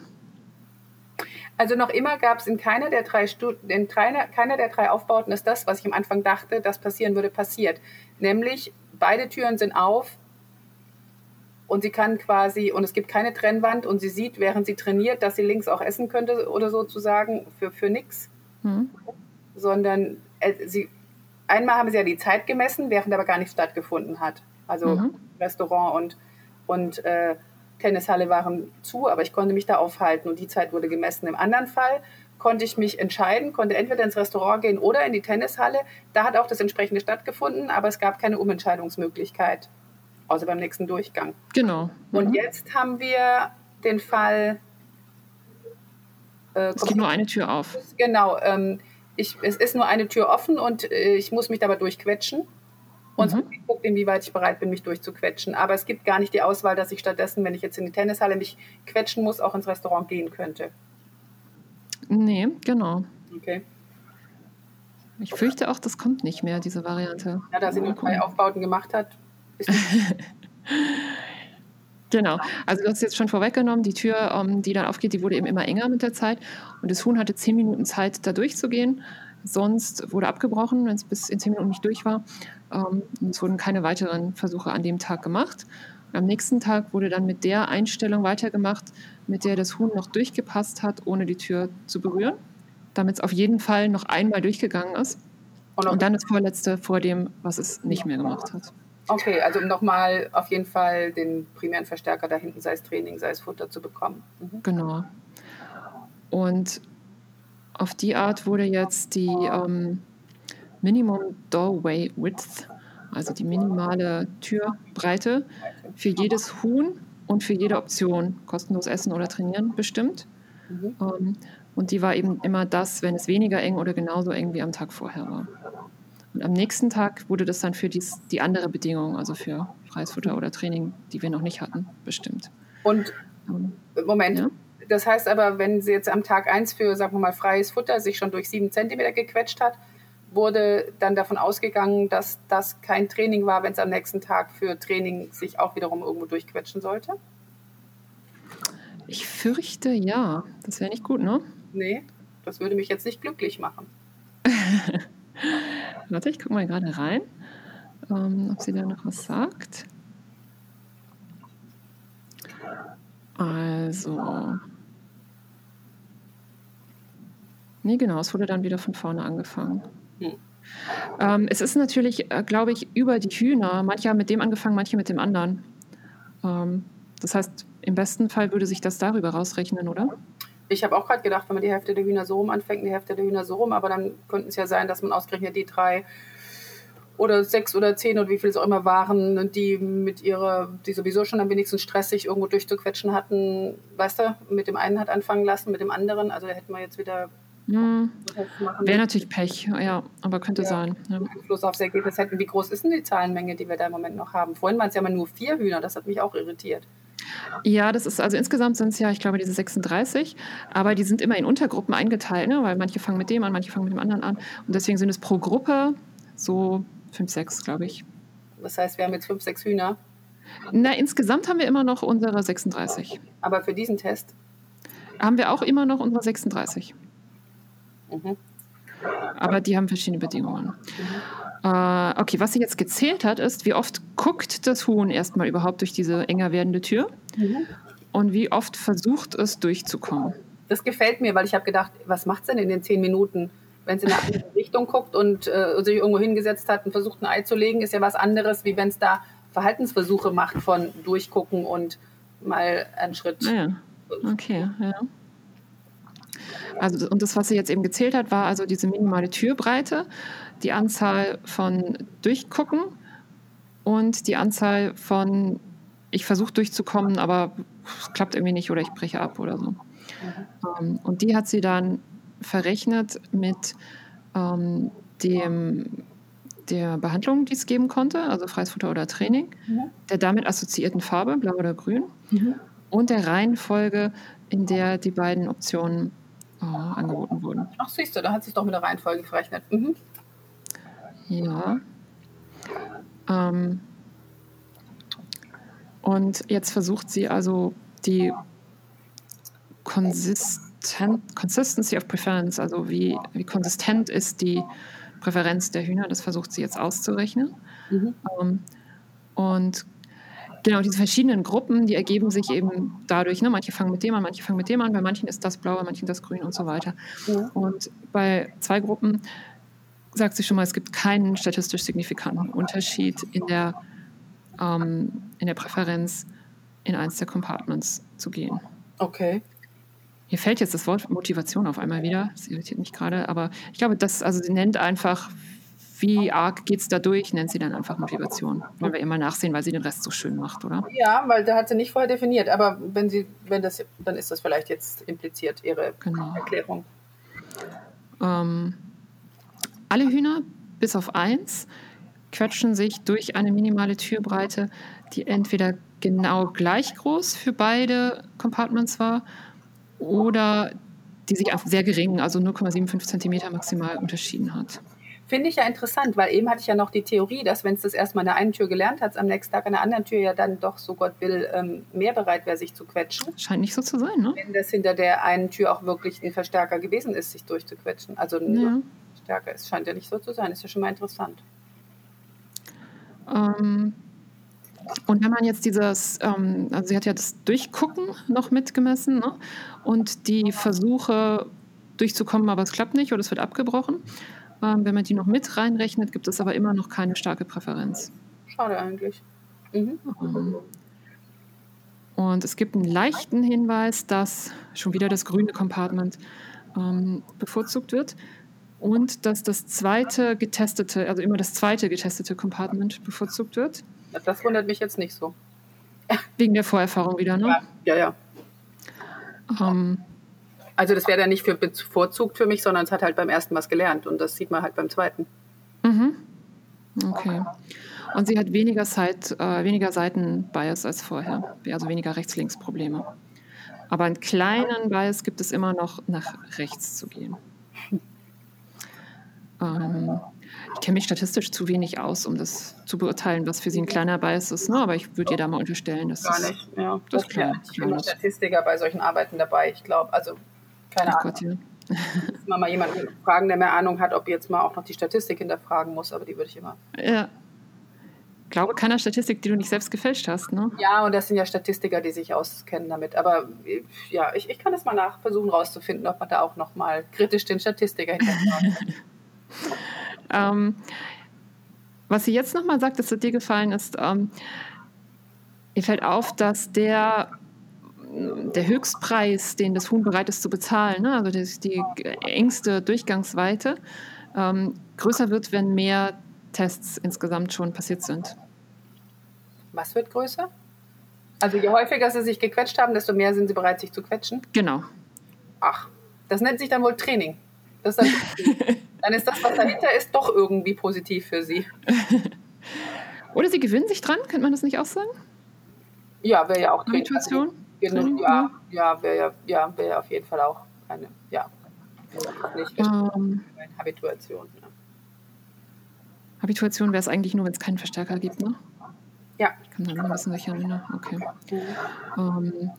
Also noch immer gab es in keiner der drei in keiner, keiner der drei Aufbauten ist das, was ich am Anfang dachte, das passieren würde, passiert. Nämlich beide Türen sind auf und sie kann quasi und es gibt keine Trennwand und sie sieht, während sie trainiert, dass sie links auch essen könnte oder sozusagen für für nix, hm. sondern äh, sie einmal haben sie ja die Zeit gemessen, während aber gar nichts stattgefunden hat. Also mhm. Restaurant und, und äh, Tennishalle waren zu, aber ich konnte mich da aufhalten und die Zeit wurde gemessen. Im anderen Fall konnte ich mich entscheiden, konnte entweder ins Restaurant gehen oder in die Tennishalle. Da hat auch das entsprechende stattgefunden, aber es gab keine Umentscheidungsmöglichkeit, außer beim nächsten Durchgang. Genau. Mhm. Und jetzt haben wir den Fall. Äh, es geht nur eine Tür auf. Genau. Ähm, ich, es ist nur eine Tür offen und äh, ich muss mich dabei durchquetschen. Und mhm. guckt, inwieweit ich bereit bin, mich durchzuquetschen. Aber es gibt gar nicht die Auswahl, dass ich stattdessen, wenn ich jetzt in die Tennishalle mich quetschen muss, auch ins Restaurant gehen könnte. Nee, genau. Okay. Ich fürchte auch, das kommt nicht mehr, diese Variante. Ja, da sie nur drei Aufbauten gemacht hat. genau. Also du hast jetzt schon vorweggenommen, die Tür, ähm, die dann aufgeht, die wurde eben immer enger mit der Zeit. Und das Huhn hatte zehn Minuten Zeit, da durchzugehen. Sonst wurde abgebrochen, wenn es bis in zehn Minuten nicht durch war. Ähm, es wurden keine weiteren Versuche an dem Tag gemacht. Am nächsten Tag wurde dann mit der Einstellung weitergemacht, mit der das Huhn noch durchgepasst hat, ohne die Tür zu berühren, damit es auf jeden Fall noch einmal durchgegangen ist. Und, und dann das Vorletzte vor dem, was es nicht mehr gemacht hat. Okay, also um nochmal auf jeden Fall den primären Verstärker da hinten, sei es Training, sei es Futter zu bekommen. Mhm. Genau. Und auf die Art wurde jetzt die ähm, Minimum Doorway Width, also die minimale Türbreite für jedes Huhn und für jede Option kostenlos essen oder trainieren bestimmt. Mhm. Ähm, und die war eben immer das, wenn es weniger eng oder genauso eng wie am Tag vorher war. Und am nächsten Tag wurde das dann für dies, die andere Bedingung, also für freies Futter oder Training, die wir noch nicht hatten, bestimmt. Und ähm, Moment, ja? das heißt aber, wenn sie jetzt am Tag 1 für, sagen wir mal, freies Futter sich schon durch sieben Zentimeter gequetscht hat, wurde dann davon ausgegangen, dass das kein Training war, wenn es am nächsten Tag für Training sich auch wiederum irgendwo durchquetschen sollte? Ich fürchte ja. Das wäre nicht gut, ne? Nee, das würde mich jetzt nicht glücklich machen. Warte, ich gucke mal gerade rein, ähm, ob sie da noch was sagt. Also. Nee, genau, es wurde dann wieder von vorne angefangen. Hm. Ähm, es ist natürlich, äh, glaube ich, über die Hühner. Manche haben mit dem angefangen, manche mit dem anderen. Ähm, das heißt, im besten Fall würde sich das darüber rausrechnen, oder? Ich habe auch gerade gedacht, wenn man die Hälfte der Hühner so rum anfängt, die Hälfte der Hühner so rum, aber dann könnte es ja sein, dass man ausgerechnet die drei oder sechs oder zehn oder wie viel es auch immer waren, die mit ihrer, die sowieso schon am wenigsten stressig irgendwo durchzuquetschen hatten, weißt du, mit dem einen hat anfangen lassen, mit dem anderen, also da hätten wir jetzt wieder hm. Wäre natürlich Pech, ja, aber könnte ja, sein. Ja. Einfluss aufs Ergebnis hätten. Wie groß ist denn die Zahlenmenge, die wir da im Moment noch haben? Vorhin waren es ja immer nur vier Hühner, das hat mich auch irritiert. Ja, das ist, also insgesamt sind es ja, ich glaube, diese 36, aber die sind immer in Untergruppen eingeteilt, ne? weil manche fangen mit dem an, manche fangen mit dem anderen an. Und deswegen sind es pro Gruppe so fünf, sechs, glaube ich. Das heißt, wir haben jetzt fünf, sechs Hühner? Na, insgesamt haben wir immer noch unsere 36. Aber für diesen Test? Haben wir auch immer noch unsere 36. Mhm. Aber die haben verschiedene Bedingungen. Mhm. Äh, okay, was sie jetzt gezählt hat, ist, wie oft guckt das Huhn erstmal überhaupt durch diese enger werdende Tür mhm. und wie oft versucht es durchzukommen. Das gefällt mir, weil ich habe gedacht, was macht es denn in den zehn Minuten? Wenn es in eine andere Richtung guckt und äh, sich irgendwo hingesetzt hat und versucht, ein Ei zu legen, ist ja was anderes, wie wenn es da Verhaltensversuche macht von durchgucken und mal einen Schritt. Ja, okay, ja. Also, und das, was sie jetzt eben gezählt hat, war also diese minimale Türbreite, die Anzahl von Durchgucken und die Anzahl von, ich versuche durchzukommen, aber es klappt irgendwie nicht oder ich breche ab oder so. Mhm. und die hat sie dann verrechnet mit ähm, dem, der Behandlung, die es geben konnte, also freies Futter oder Training, mhm. der damit assoziierten Farbe, blau oder grün, mhm. und der Reihenfolge, in der die beiden Optionen äh, angeboten wurden. Ach, siehst du, da hat sich doch mit der Reihenfolge verrechnet. Mhm. Ja. Ähm, und jetzt versucht sie also die Consistent, Consistency of Preference, also wie, wie konsistent ist die Präferenz der Hühner, das versucht sie jetzt auszurechnen. Mhm. Ähm, und Genau, diese verschiedenen Gruppen, die ergeben sich eben dadurch. Ne? Manche fangen mit dem an, manche fangen mit dem an, bei manchen ist das blau, bei manchen das grün und so weiter. Ja. Und bei zwei Gruppen sagt sie schon mal, es gibt keinen statistisch signifikanten Unterschied in der, ähm, in der Präferenz in eins der Compartments zu gehen. Okay. Hier fällt jetzt das Wort Motivation auf einmal wieder. Das irritiert mich gerade, aber ich glaube, das, also nennt einfach, wie arg geht es da durch, nennt sie dann einfach Motivation. Wollen wir immer nachsehen, weil sie den Rest so schön macht, oder? Ja, weil da hat sie nicht vorher definiert, aber wenn sie, wenn das, dann ist das vielleicht jetzt impliziert, ihre genau. Erklärung. Ähm, alle Hühner, bis auf eins, quetschen sich durch eine minimale Türbreite, die entweder genau gleich groß für beide Compartments war oder die sich sehr gering, also 0,75 cm maximal unterschieden hat. Finde ich ja interessant, weil eben hatte ich ja noch die Theorie, dass wenn es das erstmal an der einen Tür gelernt hat, am nächsten Tag an der anderen Tür ja dann doch, so Gott will, ähm, mehr bereit wäre, sich zu quetschen. Scheint nicht so zu sein, ne? Wenn das hinter der einen Tür auch wirklich ein Verstärker gewesen ist, sich durchzuquetschen. Also ein ja. Verstärker ist, scheint ja nicht so zu sein. Ist ja schon mal interessant. Ähm, und wenn man jetzt dieses, ähm, also sie hat ja das Durchgucken noch mitgemessen ne? und die Versuche durchzukommen, aber es klappt nicht oder es wird abgebrochen. Ähm, wenn man die noch mit reinrechnet, gibt es aber immer noch keine starke Präferenz. Schade eigentlich. Mhm. Ähm, und es gibt einen leichten Hinweis, dass schon wieder das grüne Compartment ähm, bevorzugt wird und dass das zweite getestete, also immer das zweite getestete Compartment bevorzugt wird. Das wundert mich jetzt nicht so. Wegen der Vorerfahrung wieder, ne? Ja, ja. ja. Ähm, also das wäre dann nicht für bevorzugt für mich, sondern es hat halt beim ersten was gelernt und das sieht man halt beim zweiten. Mhm. Okay. Und sie hat weniger, Zeit, äh, weniger Seiten-Bias als vorher, also weniger Rechts-Links-Probleme. Aber einen kleinen Bias gibt es immer noch, nach rechts zu gehen. Ähm, ich kenne mich statistisch zu wenig aus, um das zu beurteilen, was für sie ein kleiner Bias ist. Ne? Aber ich würde ihr da mal unterstellen, dass Gar nicht, ja. Das, das klar, ich bin Statistiker bei solchen Arbeiten dabei. Ich glaube, also keine Ach Ahnung. Gott, ja. Mal jemanden fragen, der mehr Ahnung hat, ob jetzt mal auch noch die Statistik hinterfragen muss, aber die würde ich immer. Ja. Ich glaube keiner Statistik, die du nicht selbst gefälscht hast, ne? Ja, und das sind ja Statistiker, die sich auskennen damit. Aber ja, ich, ich kann das mal nach versuchen rauszufinden, ob man da auch noch mal kritisch den Statistiker hinterfragt. Ähm, was sie jetzt nochmal sagt, dass dir gefallen ist, ähm, ihr fällt auf, dass der, der Höchstpreis, den das Huhn bereit ist zu bezahlen, ne, also die, die engste Durchgangsweite, ähm, größer wird, wenn mehr Tests insgesamt schon passiert sind. Was wird größer? Also je häufiger sie sich gequetscht haben, desto mehr sind sie bereit, sich zu quetschen? Genau. Ach, das nennt sich dann wohl Training. Das ist dann dann ist das, was dahinter ist, doch irgendwie positiv für sie. Oder sie gewinnen sich dran, könnte man das nicht auch sagen? Ja, wäre ja auch Habituation. Genau, ja, ja, wäre ja, ja, wär auf jeden Fall auch eine, ja. Nicht um, ähm. Habituation. Ja. Habituation wäre es eigentlich nur, wenn es keinen Verstärker gibt, ne? Ja. Ich kann da ein bisschen sich erinnern. Okay. Mhm. Ähm,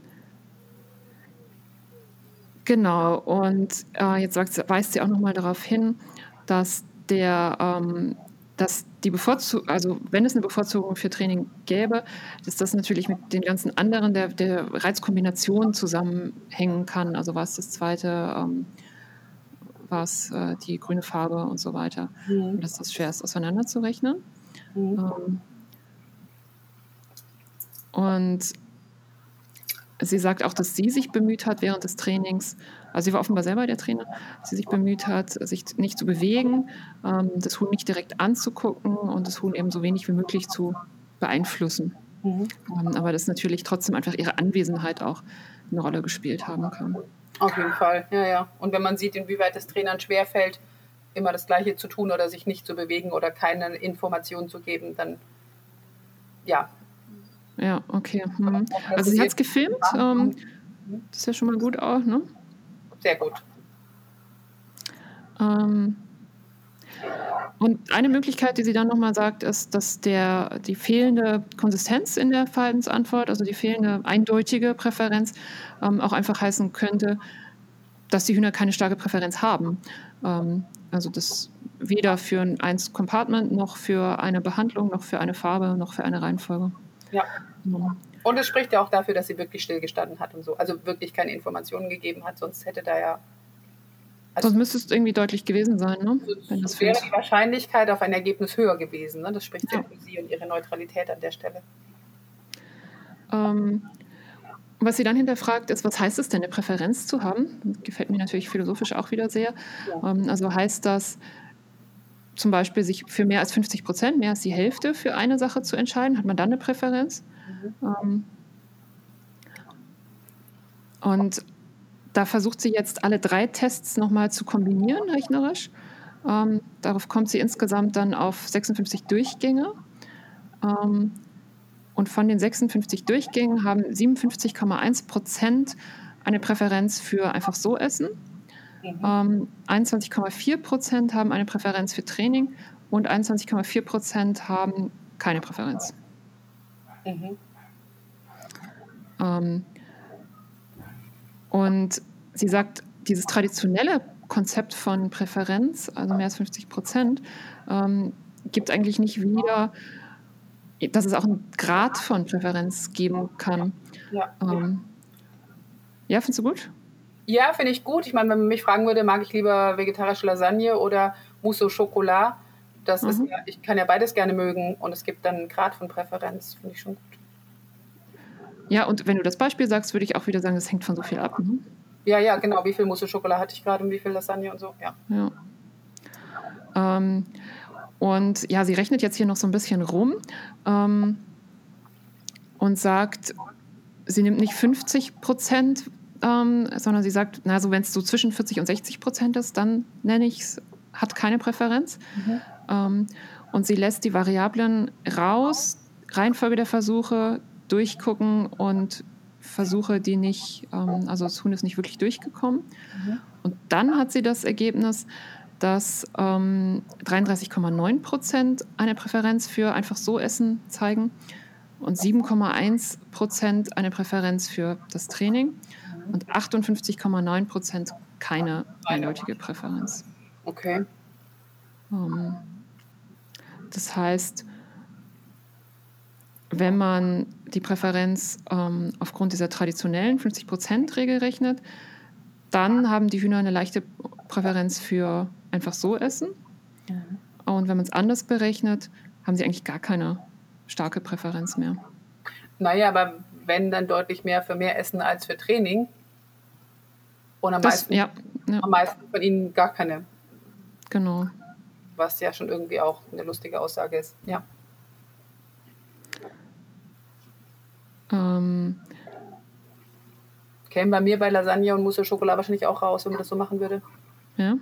Genau, und äh, jetzt weist sie auch nochmal darauf hin, dass der, ähm, dass die Bevorzugung, also wenn es eine Bevorzugung für Training gäbe, dass das natürlich mit den ganzen anderen der, der Reizkombination zusammenhängen kann. Also was das zweite, ähm, was äh, die grüne Farbe und so weiter. Mhm. Und dass das schwer ist, auseinanderzurechnen. Mhm. Ähm, und Sie sagt auch, dass sie sich bemüht hat während des Trainings, also sie war offenbar selber der Trainer, sie sich bemüht hat, sich nicht zu bewegen, ähm, das Huhn nicht direkt anzugucken und das Huhn eben so wenig wie möglich zu beeinflussen. Mhm. Ähm, aber dass natürlich trotzdem einfach ihre Anwesenheit auch eine Rolle gespielt haben kann. Auf jeden Fall, ja, ja. Und wenn man sieht, inwieweit es Trainern schwerfällt, immer das Gleiche zu tun oder sich nicht zu bewegen oder keine Informationen zu geben, dann ja, ja, okay. Mhm. Also sie hat es gefilmt. Ähm, das ist ja schon mal gut auch, ne? Sehr gut. Ähm, und eine Möglichkeit, die sie dann nochmal sagt, ist, dass der, die fehlende Konsistenz in der Verhaltensantwort, also die fehlende eindeutige Präferenz, ähm, auch einfach heißen könnte, dass die Hühner keine starke Präferenz haben. Ähm, also das weder für ein Compartment noch für eine Behandlung, noch für eine Farbe, noch für eine Reihenfolge. Ja. Und es spricht ja auch dafür, dass sie wirklich stillgestanden hat und so. Also wirklich keine Informationen gegeben hat, sonst hätte da ja. Also sonst müsste es irgendwie deutlich gewesen sein, ne? Wenn das wäre die Wahrscheinlichkeit auf ein Ergebnis höher gewesen. Ne? Das spricht ja für sie und ihre Neutralität an der Stelle. Ähm, was sie dann hinterfragt, ist, was heißt es denn, eine Präferenz zu haben? Gefällt mir natürlich philosophisch auch wieder sehr. Ja. Ähm, also heißt das zum Beispiel, sich für mehr als 50 Prozent, mehr als die Hälfte für eine Sache zu entscheiden? Hat man dann eine Präferenz? Mhm. Und da versucht sie jetzt alle drei Tests nochmal zu kombinieren, rechnerisch. Ähm, darauf kommt sie insgesamt dann auf 56 Durchgänge. Ähm, und von den 56 Durchgängen haben 57,1 Prozent eine Präferenz für einfach so Essen. Ähm, 21,4 Prozent haben eine Präferenz für Training und 21,4 Prozent haben keine Präferenz. Mhm. Ähm, und sie sagt, dieses traditionelle Konzept von Präferenz, also mehr als 50 Prozent, ähm, gibt eigentlich nicht wieder, dass es auch einen Grad von Präferenz geben kann. Ja, ähm, ja findest du gut? Ja, finde ich gut. Ich meine, wenn man mich fragen würde, mag ich lieber vegetarische Lasagne oder Mousse au Chocolat, das mhm. ist ja, ich kann ja beides gerne mögen und es gibt dann einen Grad von Präferenz, finde ich schon gut. Ja, und wenn du das Beispiel sagst, würde ich auch wieder sagen, es hängt von so viel ab. Ne? Ja, ja, genau. Wie viel Mousse Schokolade hatte ich gerade und wie viel Lasagne und so, ja. ja. Ähm, und ja, sie rechnet jetzt hier noch so ein bisschen rum ähm, und sagt, sie nimmt nicht 50 Prozent, ähm, sondern sie sagt, na, so wenn es so zwischen 40 und 60 Prozent ist, dann nenne ich es, hat keine Präferenz. Mhm. Ähm, und sie lässt die Variablen raus, Reihenfolge der Versuche, durchgucken und Versuche, die nicht, ähm, also das Huhn ist nicht wirklich durchgekommen. Mhm. Und dann hat sie das Ergebnis, dass ähm, 33,9 Prozent eine Präferenz für einfach so Essen zeigen und 7,1 Prozent eine Präferenz für das Training mhm. und 58,9 Prozent keine eindeutige Präferenz. Okay. Ähm, das heißt, wenn man die Präferenz ähm, aufgrund dieser traditionellen 50%-Regel rechnet, dann haben die Hühner eine leichte Präferenz für einfach so essen. Mhm. Und wenn man es anders berechnet, haben sie eigentlich gar keine starke Präferenz mehr. Naja, aber wenn dann deutlich mehr für mehr Essen als für Training. Und am, das, meisten, ja, ja. am meisten von ihnen gar keine. Genau. Was ja schon irgendwie auch eine lustige Aussage ist. Ja. Ähm, Käme bei mir bei Lasagne und Mousse Schokolade wahrscheinlich auch raus, wenn man das so machen würde. Ja.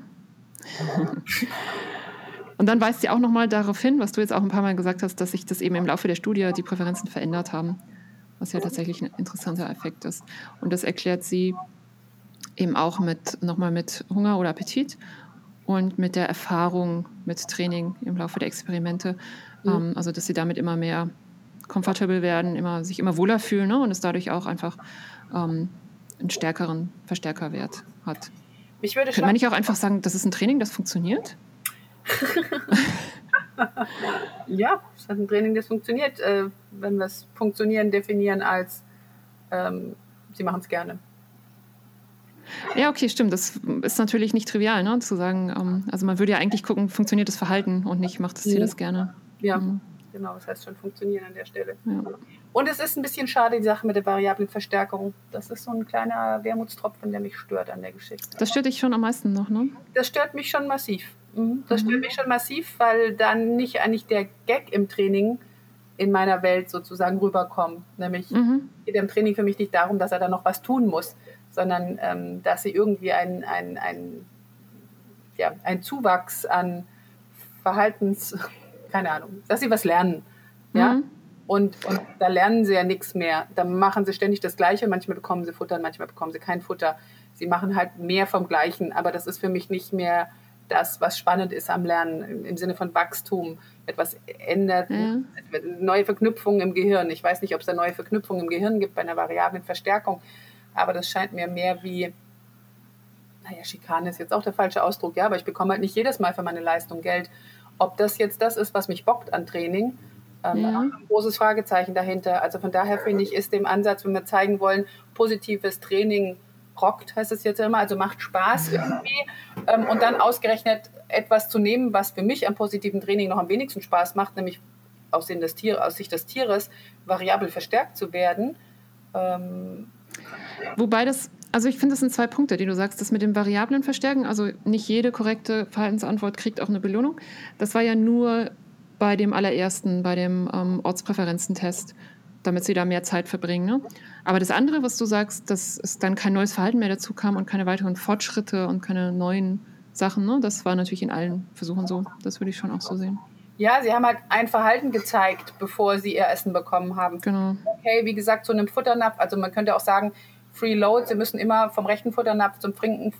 und dann weist sie auch nochmal darauf hin, was du jetzt auch ein paar Mal gesagt hast, dass sich das eben im Laufe der Studie die Präferenzen verändert haben, was ja tatsächlich ein interessanter Effekt ist. Und das erklärt sie eben auch mit nochmal mit Hunger oder Appetit und mit der Erfahrung mit Training im Laufe der Experimente. Mhm. Ähm, also dass sie damit immer mehr comfortable werden, immer, sich immer wohler fühlen ne? und es dadurch auch einfach ähm, einen stärkeren Verstärkerwert hat. Ich würde Könnte man nicht auch einfach sagen, das ist ein Training, das funktioniert? ja, es ist ein Training, das funktioniert. Äh, wenn wir es funktionieren definieren als ähm, sie machen es gerne. Ja, okay, stimmt. Das ist natürlich nicht trivial, ne? zu sagen, ähm, also man würde ja eigentlich gucken, funktioniert das Verhalten und nicht macht das Tier das gerne. Ja. Mhm. Genau, das heißt schon funktionieren an der Stelle. Ja. Und es ist ein bisschen schade, die Sache mit der variablen Verstärkung. Das ist so ein kleiner Wermutstropfen, der mich stört an der Geschichte. Das stört dich schon am meisten noch, ne? Das stört mich schon massiv. Mhm. Das mhm. stört mich schon massiv, weil dann nicht eigentlich der Gag im Training in meiner Welt sozusagen rüberkommt. Nämlich mhm. geht im Training für mich nicht darum, dass er da noch was tun muss, sondern ähm, dass sie irgendwie ein, ein, ein, ja, ein Zuwachs an Verhaltens keine Ahnung, dass sie was lernen. Ja? Mhm. Und, und da lernen sie ja nichts mehr. Da machen sie ständig das Gleiche. Manchmal bekommen sie Futter, manchmal bekommen sie kein Futter. Sie machen halt mehr vom Gleichen. Aber das ist für mich nicht mehr das, was spannend ist am Lernen im Sinne von Wachstum. Etwas ändert, ja. neue Verknüpfungen im Gehirn. Ich weiß nicht, ob es da neue Verknüpfungen im Gehirn gibt bei einer variablen Verstärkung. Aber das scheint mir mehr wie, naja, Schikane ist jetzt auch der falsche Ausdruck, ja, aber ich bekomme halt nicht jedes Mal für meine Leistung Geld. Ob das jetzt das ist, was mich bockt an Training, ähm, ja. ein großes Fragezeichen dahinter. Also von daher finde ich, ist dem Ansatz, wenn wir zeigen wollen, positives Training rockt, heißt es jetzt immer, also macht Spaß irgendwie. Ähm, und dann ausgerechnet etwas zu nehmen, was für mich am positiven Training noch am wenigsten Spaß macht, nämlich aus, Tier, aus Sicht des Tieres variabel verstärkt zu werden. Ähm, Wobei das, also ich finde, das sind zwei Punkte, die du sagst. Das mit dem variablen Verstärken, also nicht jede korrekte Verhaltensantwort kriegt auch eine Belohnung. Das war ja nur bei dem allerersten, bei dem ähm, Ortspräferenzentest, damit sie da mehr Zeit verbringen. Ne? Aber das andere, was du sagst, dass es dann kein neues Verhalten mehr dazu kam und keine weiteren Fortschritte und keine neuen Sachen, ne? das war natürlich in allen Versuchen so. Das würde ich schon auch so sehen. Ja, sie haben halt ein Verhalten gezeigt, bevor sie ihr Essen bekommen haben. Genau. Okay, wie gesagt, zu einem Futternapf, also man könnte auch sagen, Free Load, sie müssen immer vom rechten Futternapf zum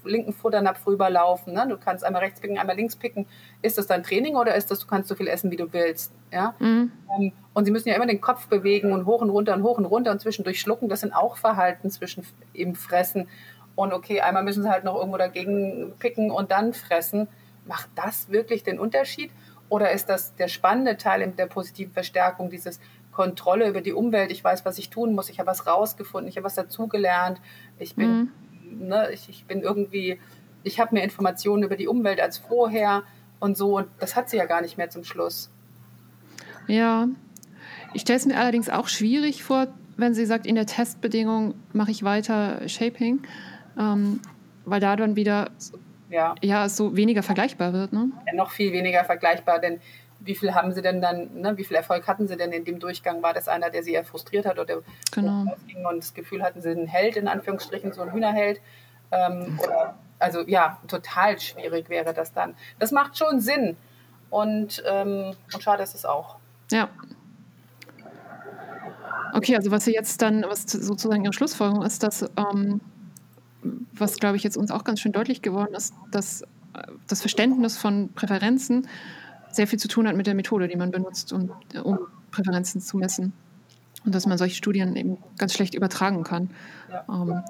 linken Futternapf rüberlaufen. Ne? Du kannst einmal rechts picken, einmal links picken. Ist das dein Training oder ist das, du kannst so viel essen, wie du willst? Ja? Mhm. Ähm, und sie müssen ja immer den Kopf bewegen und hoch und runter und hoch und runter und zwischendurch schlucken. Das sind auch Verhalten zwischen im Fressen. Und okay, einmal müssen sie halt noch irgendwo dagegen picken und dann fressen. Macht das wirklich den Unterschied? Oder ist das der spannende Teil der positiven Verstärkung, dieses Kontrolle über die Umwelt. Ich weiß, was ich tun muss. Ich habe was rausgefunden. Ich habe was dazugelernt. Ich bin, mhm. ne, ich, ich bin irgendwie, ich habe mehr Informationen über die Umwelt als vorher und so. Und das hat sie ja gar nicht mehr zum Schluss. Ja, ich stelle es mir allerdings auch schwierig vor, wenn sie sagt, in der Testbedingung mache ich weiter Shaping, ähm, weil da dann wieder ja. ja so weniger vergleichbar wird. Ne? Ja, noch viel weniger vergleichbar, denn wie viel haben sie denn dann, ne, wie viel Erfolg hatten sie denn in dem Durchgang? War das einer, der sie ja frustriert hat oder genau. und das Gefühl hatten, sie einen Held in Anführungsstrichen, so ein Hühnerheld? Ähm, oder, also ja, total schwierig wäre das dann. Das macht schon Sinn und, ähm, und schade ist es auch. Ja. Okay, also was sie jetzt dann, was sozusagen ihre Schlussfolgerung ist, dass, ähm, was glaube ich jetzt uns auch ganz schön deutlich geworden ist, dass äh, das Verständnis von Präferenzen sehr viel zu tun hat mit der Methode, die man benutzt, um, um Präferenzen zu messen. Und dass man solche Studien eben ganz schlecht übertragen kann. Ähm,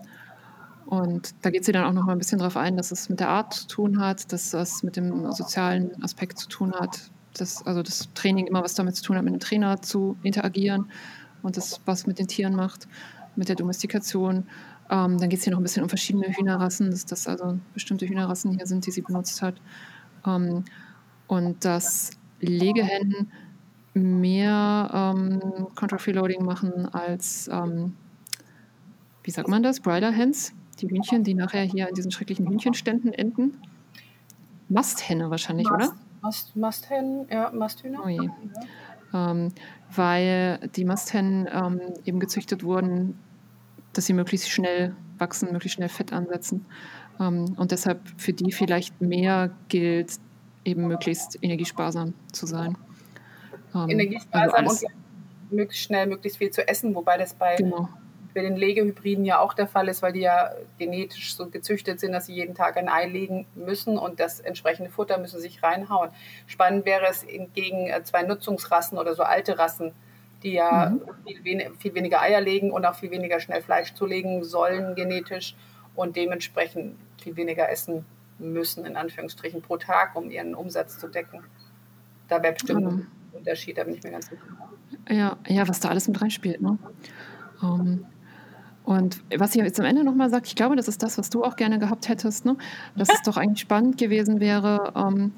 und da geht sie dann auch noch mal ein bisschen darauf ein, dass es mit der Art zu tun hat, dass es mit dem sozialen Aspekt zu tun hat, dass also das Training immer was damit zu tun hat, mit dem Trainer zu interagieren und das was mit den Tieren macht, mit der Domestikation. Ähm, dann geht es hier noch ein bisschen um verschiedene Hühnerrassen, dass das also bestimmte Hühnerrassen hier sind, die sie benutzt hat. Ähm, und dass Legehennen mehr ähm, Control Freeloading machen als, ähm, wie sagt man das, Brider Hens, die Hühnchen, die nachher hier in diesen schrecklichen Hühnchenständen enden. Masthenne wahrscheinlich, Mast, oder? Mast, Masthennen, ja, Masthühner. Oh je. Ja. Ähm, weil die Masthennen ähm, eben gezüchtet wurden, dass sie möglichst schnell wachsen, möglichst schnell Fett ansetzen. Ähm, und deshalb für die vielleicht mehr gilt, eben möglichst energiesparsam zu sein. Ähm, energiesparsam also und möglichst schnell, möglichst viel zu essen, wobei das bei, genau. bei den Legehybriden ja auch der Fall ist, weil die ja genetisch so gezüchtet sind, dass sie jeden Tag ein Ei legen müssen und das entsprechende Futter müssen sich reinhauen. Spannend wäre es gegen äh, zwei Nutzungsrassen oder so alte Rassen, die ja mhm. viel, wen viel weniger Eier legen und auch viel weniger schnell Fleisch zulegen sollen genetisch und dementsprechend viel weniger essen müssen, in Anführungsstrichen, pro Tag, um ihren Umsatz zu decken. Da wäre bestimmt mhm. ein Unterschied, da bin ich mir ganz sicher. Ja, ja, was da alles mit reinspielt. Ne? Um, ähm, und was ich jetzt am Ende nochmal sage, ich glaube, das ist das, was du auch gerne gehabt hättest, ne? dass es doch eigentlich spannend gewesen wäre, um,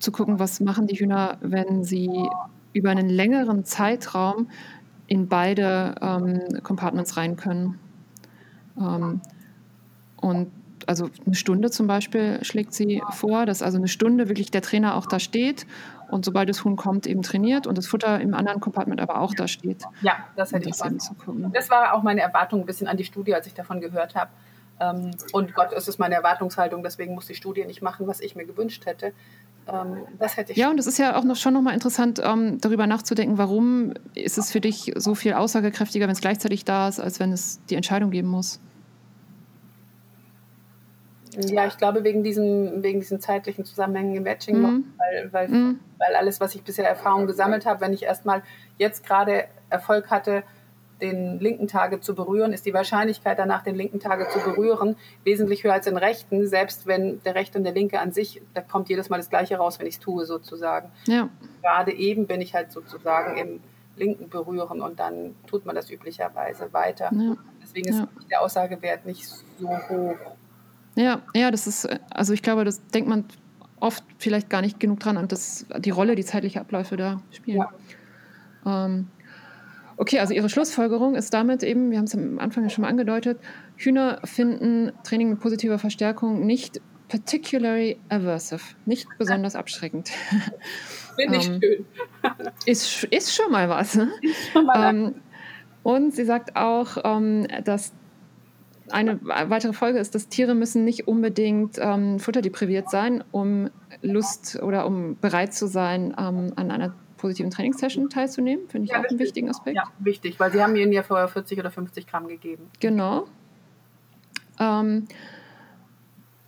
zu gucken, was machen die Hühner, wenn sie über einen längeren Zeitraum in beide ähm, Compartments rein können. Ähm, und also eine Stunde zum Beispiel schlägt sie vor, dass also eine Stunde wirklich der Trainer auch da steht und sobald das Huhn kommt, eben trainiert und das Futter im anderen Compartment aber auch da steht. Ja, das hätte das ich gesagt. Das war auch meine Erwartung ein bisschen an die Studie, als ich davon gehört habe. Ähm, und Gott, es ist meine Erwartungshaltung, deswegen muss die Studie nicht machen, was ich mir gewünscht hätte. Ähm, das hätte ich. Ja, und es ist ja auch noch schon nochmal interessant, ähm, darüber nachzudenken, warum ist es für dich so viel aussagekräftiger, wenn es gleichzeitig da ist, als wenn es die Entscheidung geben muss. Ja, ich glaube wegen diesen, wegen diesen zeitlichen Zusammenhängen im Matching, mhm. weil, weil, mhm. weil alles, was ich bisher Erfahrung gesammelt habe, wenn ich erstmal jetzt gerade Erfolg hatte, den linken Tage zu berühren, ist die Wahrscheinlichkeit danach, den linken Tage zu berühren, wesentlich höher als den rechten, selbst wenn der rechte und der linke an sich, da kommt jedes Mal das Gleiche raus, wenn ich es tue, sozusagen. Ja. Gerade eben bin ich halt sozusagen im linken Berühren und dann tut man das üblicherweise weiter. Ja. Deswegen ist ja. der Aussagewert nicht so hoch. Ja, ja, das ist, also ich glaube, das denkt man oft vielleicht gar nicht genug dran an, dass die Rolle, die zeitliche Abläufe da spielen. Ja. Ähm, okay, also Ihre Schlussfolgerung ist damit eben, wir haben es am Anfang ja schon mal angedeutet, Hühner finden Training mit positiver Verstärkung nicht particularly aversive, nicht besonders abschreckend. Finde ich ähm, schön. ist, ist schon mal was. Ne? Schon mal ähm, und sie sagt auch, ähm, dass eine weitere Folge ist, dass Tiere müssen nicht unbedingt ähm, futterdepriviert sein, um Lust oder um bereit zu sein, ähm, an einer positiven Trainingssession teilzunehmen. Finde ich ja, auch einen wichtigen Aspekt. Ja, wichtig, weil sie haben ihnen ja vorher 40 oder 50 Gramm gegeben. Genau. Ähm,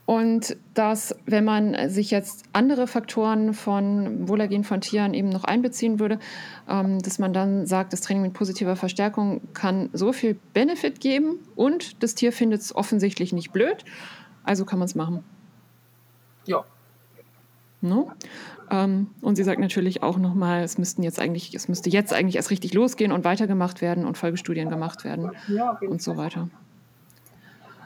und dass, wenn man sich jetzt andere Faktoren von Wohlergehen von Tieren eben noch einbeziehen würde, ähm, dass man dann sagt, das Training mit positiver Verstärkung kann so viel Benefit geben und das Tier findet es offensichtlich nicht blöd, also kann man es machen. Ja. No? Ähm, und sie sagt natürlich auch nochmal, es müssten jetzt eigentlich, es müsste jetzt eigentlich erst richtig losgehen und weitergemacht werden und Folgestudien gemacht werden ja, und so weiter.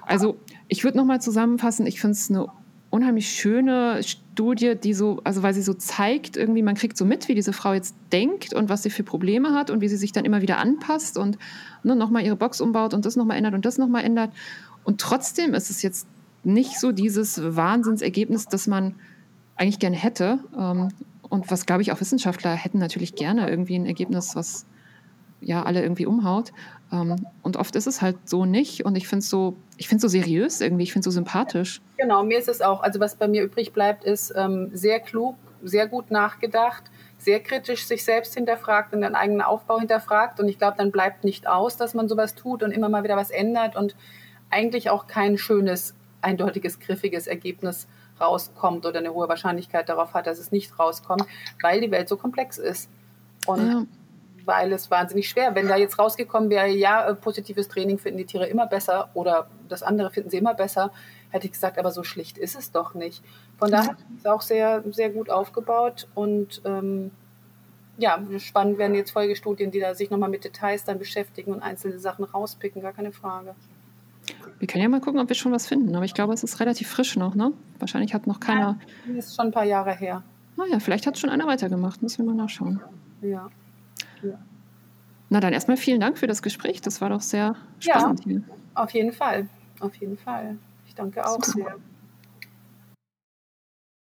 Also ich würde nochmal zusammenfassen, ich finde es eine unheimlich schöne Studie, die so, also weil sie so zeigt, irgendwie, man kriegt so mit, wie diese Frau jetzt denkt und was sie für Probleme hat und wie sie sich dann immer wieder anpasst und ne, nochmal ihre Box umbaut und das nochmal ändert und das nochmal ändert. Und trotzdem ist es jetzt nicht so dieses Wahnsinnsergebnis, das man eigentlich gerne hätte. Ähm, und was, glaube ich, auch Wissenschaftler hätten natürlich gerne irgendwie ein Ergebnis, was ja alle irgendwie umhaut. Ähm, und oft ist es halt so nicht. Und ich finde es so, ich finde so seriös irgendwie, ich finde es so sympathisch. Genau, mir ist es auch. Also was bei mir übrig bleibt, ist ähm, sehr klug, sehr gut nachgedacht, sehr kritisch sich selbst hinterfragt und den eigenen Aufbau hinterfragt. Und ich glaube, dann bleibt nicht aus, dass man sowas tut und immer mal wieder was ändert und eigentlich auch kein schönes, eindeutiges, griffiges Ergebnis rauskommt oder eine hohe Wahrscheinlichkeit darauf hat, dass es nicht rauskommt, weil die Welt so komplex ist. Und ja weil es wahnsinnig schwer. Wenn da jetzt rausgekommen wäre, ja, äh, positives Training finden die Tiere immer besser oder das andere finden sie immer besser, hätte ich gesagt, aber so schlicht ist es doch nicht. Von daher ist es auch sehr, sehr gut aufgebaut und ähm, ja, spannend werden jetzt Folgestudien, die da sich nochmal mit Details dann beschäftigen und einzelne Sachen rauspicken, gar keine Frage. Wir können ja mal gucken, ob wir schon was finden, aber ich glaube, es ist relativ frisch noch, ne? Wahrscheinlich hat noch keiner. Ja, ist schon ein paar Jahre her. Naja, vielleicht hat schon einer weitergemacht, müssen wir mal nachschauen. Ja. Na dann erstmal vielen Dank für das Gespräch. Das war doch sehr spannend ja, hier. Auf jeden Fall. Auf jeden Fall. Ich danke auch Super. sehr.